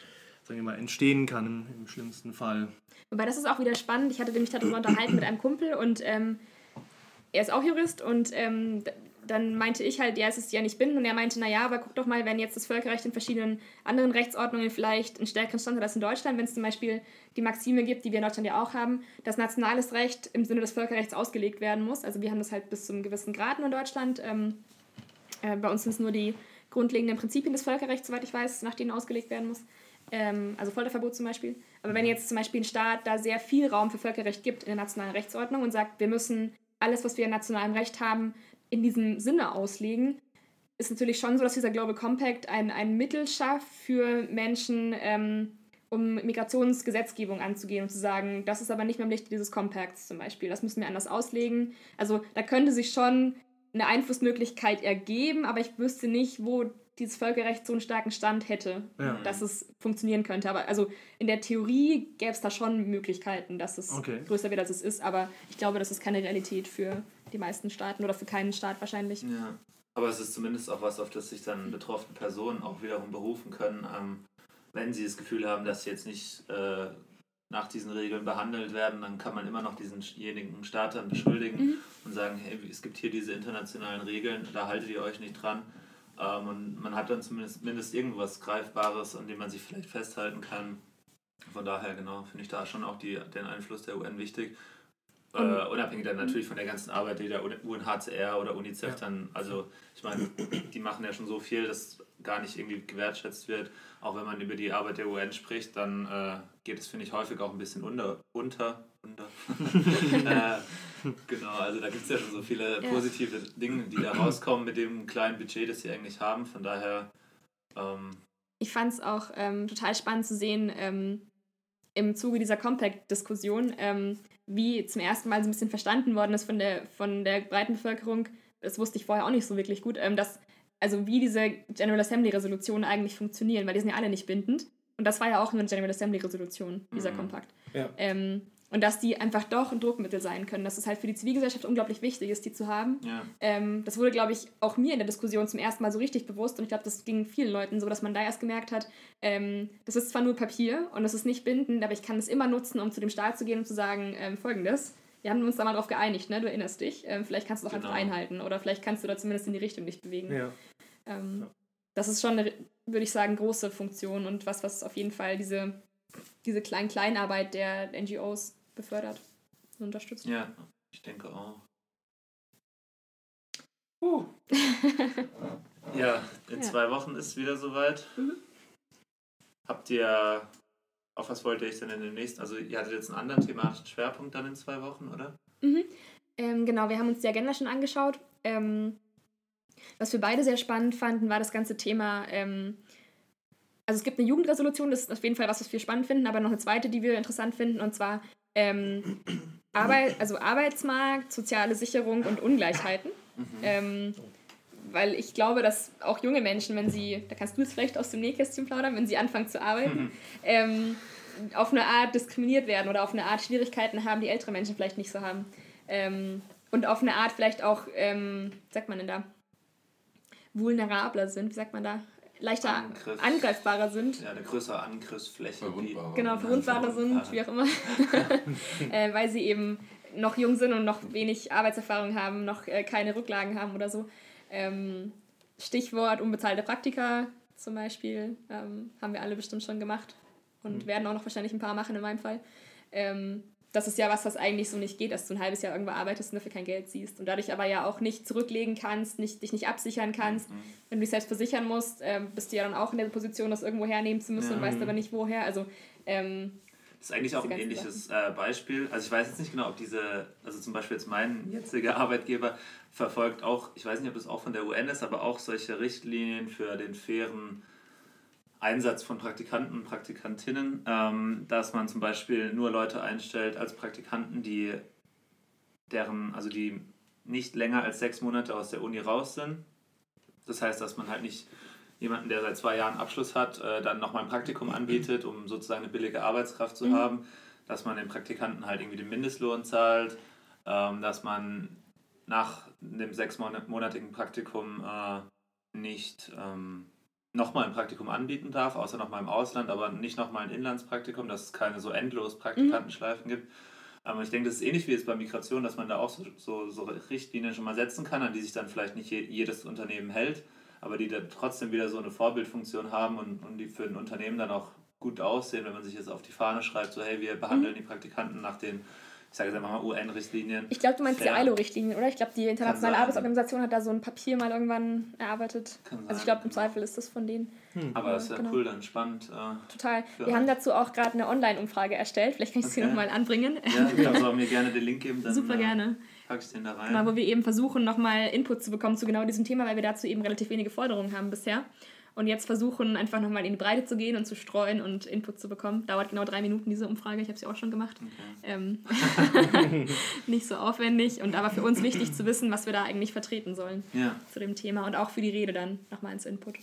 sagen wir mal, entstehen kann im, im schlimmsten Fall. Wobei das ist auch wieder spannend. Ich hatte mich darüber unterhalten mit einem Kumpel und ähm, er ist auch Jurist und ähm, dann meinte ich halt, ja, es ist ja nicht bindend und er meinte, naja, aber guck doch mal, wenn jetzt das Völkerrecht in verschiedenen anderen Rechtsordnungen vielleicht einen stärkeren Stand hat als in Deutschland, wenn es zum Beispiel die Maxime gibt, die wir in Deutschland ja auch haben, dass nationales Recht im Sinne des Völkerrechts ausgelegt werden muss. Also wir haben das halt bis zu einem gewissen Grad in Deutschland. Ähm, äh, bei uns sind es nur die grundlegenden Prinzipien des Völkerrechts, soweit ich weiß, nach denen ausgelegt werden muss ähm, also Folterverbot zum Beispiel. Aber wenn jetzt zum Beispiel ein Staat da sehr viel Raum für Völkerrecht gibt in der nationalen Rechtsordnung und sagt, wir müssen alles, was wir in nationalem Recht haben, in diesem Sinne auslegen, ist natürlich schon so, dass dieser Global Compact ein, ein Mittel schafft für Menschen, ähm, um Migrationsgesetzgebung anzugehen und zu sagen, das ist aber nicht mehr im Licht dieses Compacts zum Beispiel, das müssen wir anders auslegen. Also da könnte sich schon eine Einflussmöglichkeit ergeben, aber ich wüsste nicht, wo dieses Völkerrecht so einen starken Stand hätte, ja. dass es funktionieren könnte. Aber also in der Theorie gäbe es da schon Möglichkeiten, dass es okay. größer wird, als es ist. Aber ich glaube, das ist keine Realität für die meisten Staaten oder für keinen Staat wahrscheinlich. Ja. Aber es ist zumindest auch was, auf das sich dann betroffene Personen auch wiederum berufen können, ähm, wenn sie das Gefühl haben, dass sie jetzt nicht äh, nach diesen Regeln behandelt werden, dann kann man immer noch diesenjenigen Staat dann beschuldigen mhm. und sagen, hey, es gibt hier diese internationalen Regeln, da haltet ihr euch nicht dran. Ähm, und man hat dann zumindest mindest irgendwas Greifbares, an dem man sich vielleicht festhalten kann. Von daher, genau, finde ich da schon auch die, den Einfluss der UN wichtig. Äh, unabhängig dann natürlich von der ganzen Arbeit, die der UNHCR oder UNICEF ja. dann, also ich meine, die machen ja schon so viel, dass gar nicht irgendwie gewertschätzt wird. Auch wenn man über die Arbeit der UN spricht, dann äh, geht es, finde ich, häufig auch ein bisschen unter. unter, unter. äh, genau, also da gibt es ja schon so viele positive ja. Dinge, die da rauskommen mit dem kleinen Budget, das sie eigentlich haben. Von daher. Ähm, ich fand es auch ähm, total spannend zu sehen, ähm, im Zuge dieser Compact-Diskussion, ähm, wie zum ersten Mal so ein bisschen verstanden worden ist von der, von der breiten Bevölkerung, das wusste ich vorher auch nicht so wirklich gut, ähm, dass, also wie diese General Assembly-Resolutionen eigentlich funktionieren, weil die sind ja alle nicht bindend. Und das war ja auch eine General Assembly-Resolution, dieser mhm. Kompakt. Ja. Ähm, und dass die einfach doch ein Druckmittel sein können, dass es halt für die Zivilgesellschaft unglaublich wichtig ist, die zu haben. Ja. Ähm, das wurde, glaube ich, auch mir in der Diskussion zum ersten Mal so richtig bewusst und ich glaube, das ging vielen Leuten so, dass man da erst gemerkt hat, ähm, das ist zwar nur Papier und das ist nicht bindend, aber ich kann es immer nutzen, um zu dem Staat zu gehen und zu sagen, ähm, folgendes, wir haben uns da mal drauf geeinigt, ne? du erinnerst dich, ähm, vielleicht kannst du doch genau. einfach einhalten oder vielleicht kannst du da zumindest in die Richtung dich bewegen. Ja. Ähm, das ist schon eine, würde ich sagen, große Funktion und was, was auf jeden Fall diese, diese Klein-Kleinarbeit der NGOs befördert und unterstützt. Ja, ich denke auch. Uh. ja, in ja. zwei Wochen ist es wieder soweit. Mhm. Habt ihr, auf was wollt ihr euch denn in dem nächsten, also ihr hattet jetzt einen anderen thematischen Schwerpunkt dann in zwei Wochen, oder? Mhm. Ähm, genau, wir haben uns die Agenda schon angeschaut. Ähm, was wir beide sehr spannend fanden, war das ganze Thema ähm, also es gibt eine Jugendresolution, das ist auf jeden Fall was, was wir spannend finden, aber noch eine zweite, die wir interessant finden, und zwar ähm, Arbeit, also Arbeitsmarkt, soziale Sicherung und Ungleichheiten. Mhm. Weil ich glaube, dass auch junge Menschen, wenn sie, da kannst du es vielleicht aus dem Nähkästchen plaudern, wenn sie anfangen zu arbeiten, mhm. ähm, auf eine Art diskriminiert werden oder auf eine Art Schwierigkeiten haben, die ältere Menschen vielleicht nicht so haben. Ähm, und auf eine Art vielleicht auch, ähm, sagt man denn da, vulnerabler sind, wie sagt man da? leichter Angriff. angreifbarer sind. Ja, eine größere Angriffsfläche. Verwundbarer. Genau, verwundbarer sind, wie auch immer. äh, weil sie eben noch jung sind und noch wenig Arbeitserfahrung haben, noch äh, keine Rücklagen haben oder so. Ähm, Stichwort unbezahlte Praktika zum Beispiel ähm, haben wir alle bestimmt schon gemacht und Mhm. werden auch noch wahrscheinlich ein paar machen in meinem Fall. Ähm, das ist ja was, was eigentlich so nicht geht, dass du ein halbes Jahr irgendwo arbeitest und dafür kein Geld siehst und dadurch aber ja auch nicht zurücklegen kannst, nicht, dich nicht absichern kannst. Mhm. Wenn du dich selbst versichern musst, ähm, bist du ja dann auch in der Position, das irgendwo hernehmen zu müssen Ja. und weißt aber nicht woher. Also ähm, Das ist eigentlich auch ein ähnliches äh, Beispiel. Also ich weiß jetzt nicht genau, ob diese, also zum Beispiel jetzt mein jetziger Arbeitgeber verfolgt auch, ich weiß nicht, ob das auch von der UN ist, aber auch solche Richtlinien für den fairen Einsatz von Praktikanten und Praktikantinnen, ähm, dass man zum Beispiel nur Leute einstellt als Praktikanten, die deren, also die nicht länger als sechs Monate aus der Uni raus sind. Das heißt, dass man halt nicht jemanden, der seit zwei Jahren Abschluss hat, äh, dann nochmal ein Praktikum anbietet, um sozusagen eine billige Arbeitskraft zu Mhm. haben, dass man den Praktikanten halt irgendwie den Mindestlohn zahlt, ähm, dass man nach dem sechsmonatigen Praktikum äh, nicht ähm, nochmal ein Praktikum anbieten darf, außer nochmal im Ausland, aber nicht nochmal ein Inlandspraktikum, dass es keine so endlos Praktikantenschleifen gibt. Aber ich denke, das ist ähnlich wie jetzt bei Migration, dass man da auch so, so, so Richtlinien schon mal setzen kann, an die sich dann vielleicht nicht je, jedes Unternehmen hält, aber die dann trotzdem wieder so eine Vorbildfunktion haben und, und die für ein Unternehmen dann auch gut aussehen, wenn man sich jetzt auf die Fahne schreibt, so hey, wir behandeln die Praktikanten nach den, ich sage jetzt einfach mal UN-Richtlinien. ich glaube, du meinst Fair. die ILO-Richtlinien, oder? Ich glaube, die internationale. Arbeitsorganisation hat da so ein Papier mal irgendwann erarbeitet. Kann Also ich glaube, im genau. Zweifel ist das von denen. Aber das ist ja Genau. cool, dann spannend. Äh, Total. Wir haben euch. dazu auch gerade eine Online-Umfrage erstellt. Vielleicht kann ich sie Okay. nochmal anbringen. ja, du kannst auch mir gerne den Link geben, dann Super äh, gerne. pack ich den da rein. Genau, wo wir eben versuchen, nochmal Input zu bekommen zu genau diesem Thema, weil wir dazu eben relativ wenige Forderungen haben bisher. Und jetzt versuchen, einfach nochmal in die Breite zu gehen und zu streuen und Input zu bekommen. Dauert genau drei Minuten, diese Umfrage. Ich habe sie auch schon gemacht. Okay. Ähm, nicht so aufwendig und aber für uns wichtig zu wissen, was wir da eigentlich vertreten sollen Ja, zu dem Thema und auch für die Rede dann nochmal ins Input.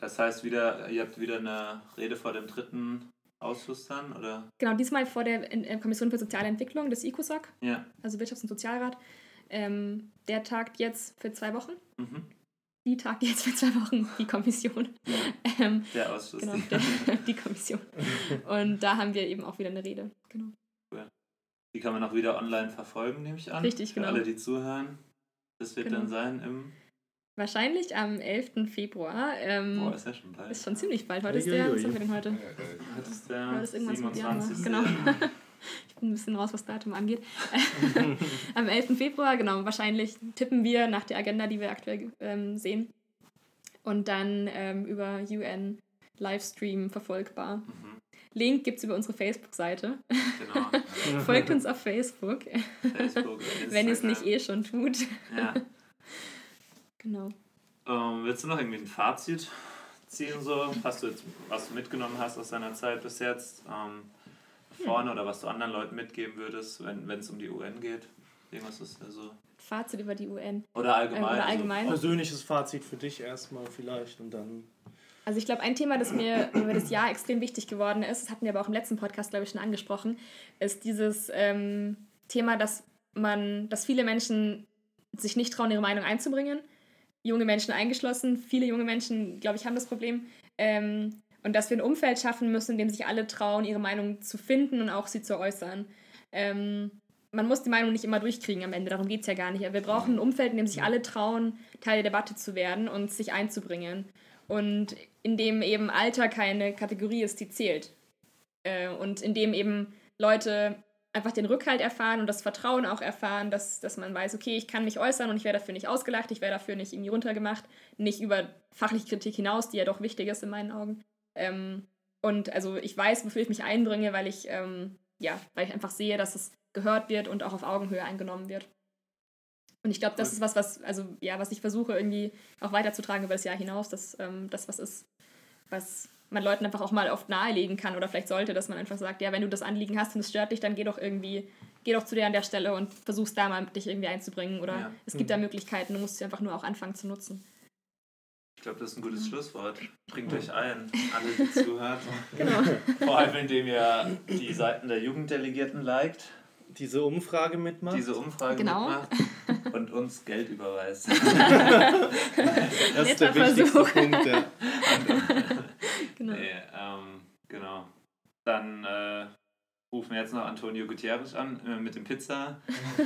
das heißt wieder, ihr habt wieder eine Rede vor dem dritten Ausschuss dann, oder? Genau, diesmal vor der äh, Kommission für soziale Entwicklung des ICOSOC, Ja. also Wirtschafts- und Sozialrat. Ähm, der tagt jetzt für zwei Wochen. Mhm. Die tagt jetzt für zwei Wochen, die Kommission. Ähm, Der Ausschuss. genau, der, die Kommission. Und da haben wir eben auch wieder eine Rede. Genau. Die kann man auch wieder online verfolgen, nehme ich an. Richtig, genau. Für alle, die zuhören. Das wird Genau. dann sein im. Wahrscheinlich am 11. Februar. Ähm, Boah, ist ja schon bald. ist schon ziemlich bald. Heute ist der, was haben wir denn heute? Das ist der Heute ist irgendwas mit Januar. 27. Genau. Ein bisschen raus, was Datum angeht. Am 11. Februar, genau, wahrscheinlich tippen wir nach der Agenda, die wir aktuell ähm, sehen. Und dann ähm, über UN Livestream verfolgbar. Mhm, Link gibt es über unsere Facebook-Seite. genau. Folgt uns auf Facebook, Facebook, wenn ihr es nicht eh schon tut. Ja. Genau. Ähm, willst du noch irgendwie ein Fazit ziehen, so, was du, jetzt, was du mitgenommen hast aus deiner Zeit bis jetzt? Ähm, vorne oder was du anderen Leuten mitgeben würdest, wenn es um die UN geht? Irgendwas ist ja so. Fazit über die UN. Oder allgemein. Äh, oder also- allgemein. Persönliches Fazit für dich erstmal vielleicht und dann. Also ich glaube, ein Thema, das mir über das Jahr extrem wichtig geworden ist, das hatten wir aber auch im letzten Podcast, glaube ich, schon angesprochen, ist dieses ähm, Thema, dass man, dass viele Menschen sich nicht trauen, ihre Meinung einzubringen. Junge Menschen eingeschlossen. Viele junge Menschen, glaube ich, haben das Problem. Ähm, und dass wir ein Umfeld schaffen müssen, in dem sich alle trauen, ihre Meinung zu finden und auch sie zu äußern. Ähm, man muss die Meinung nicht immer durchkriegen am Ende, darum geht es ja gar nicht. Aber wir brauchen ein Umfeld, in dem sich alle trauen, Teil der Debatte zu werden und sich einzubringen. Und in dem eben Alter keine Kategorie ist, die zählt. Äh, und in dem eben Leute einfach den Rückhalt erfahren und das Vertrauen auch erfahren, dass, dass man weiß, okay, ich kann mich äußern und ich werde dafür nicht ausgelacht, ich werde dafür nicht irgendwie runtergemacht, nicht über fachliche Kritik hinaus, die ja doch wichtig ist in meinen Augen. Ähm, und also ich weiß, wofür ich mich einbringe, weil ich, ähm, ja, weil ich einfach sehe, dass es gehört wird und auch auf Augenhöhe eingenommen wird. Und ich glaube, das ist was, was, also ja, was ich versuche irgendwie auch weiterzutragen über das Jahr hinaus, dass ähm, das was ist, was man Leuten einfach auch mal oft nahelegen kann oder vielleicht sollte, dass man einfach sagt, ja, wenn du das Anliegen hast und es stört dich, dann geh doch irgendwie, geh doch zu dir an der Stelle und versuchst da mal dich irgendwie einzubringen oder Ja. es gibt da Möglichkeiten, du musst sie einfach nur auch anfangen zu nutzen. Ich glaube, das ist ein gutes Schlusswort. Bringt euch ein, alle, die zuhört. Genau. Vor allem, indem ihr die Seiten der Jugenddelegierten liked, Diese Umfrage mitmacht. diese Umfrage Genau. mitmacht und uns Geld überweist. das ist der wichtigste Versuch. Punkt. Ja. genau. Nee, ähm, genau. Dann äh, rufen jetzt noch Antonio Gutierrez an äh, mit dem Pizza.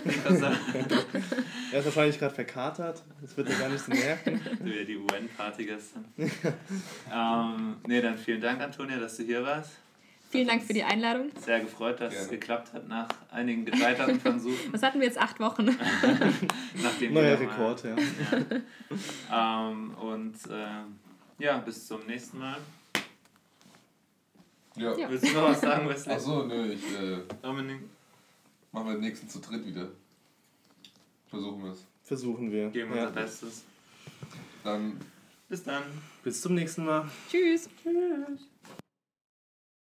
er ist wahrscheinlich gerade verkatert. Das wird er gar nicht so merken. Wie die UN-Party gestern. ähm, nee, dann vielen Dank, Antonia, dass du hier warst. Vielen Dank für die Einladung. Sehr gefreut, dass Gerne. es geklappt hat nach einigen gescheiterten Versuchen. Was hatten wir jetzt? Acht Wochen. Nachdem Neuer Rekord, ja. ja. Ähm, und äh, ja, bis zum nächsten Mal. Ja. ja. Willst du noch was sagen, Wesley? Achso, nö, ich. Äh, Dominik. Machen wir den nächsten zu dritt wieder. Versuchen wir es. Versuchen wir. Geben wir ja. unser Bestes. Dann. Bis dann. Bis zum nächsten Mal. Tschüss. Tschüss.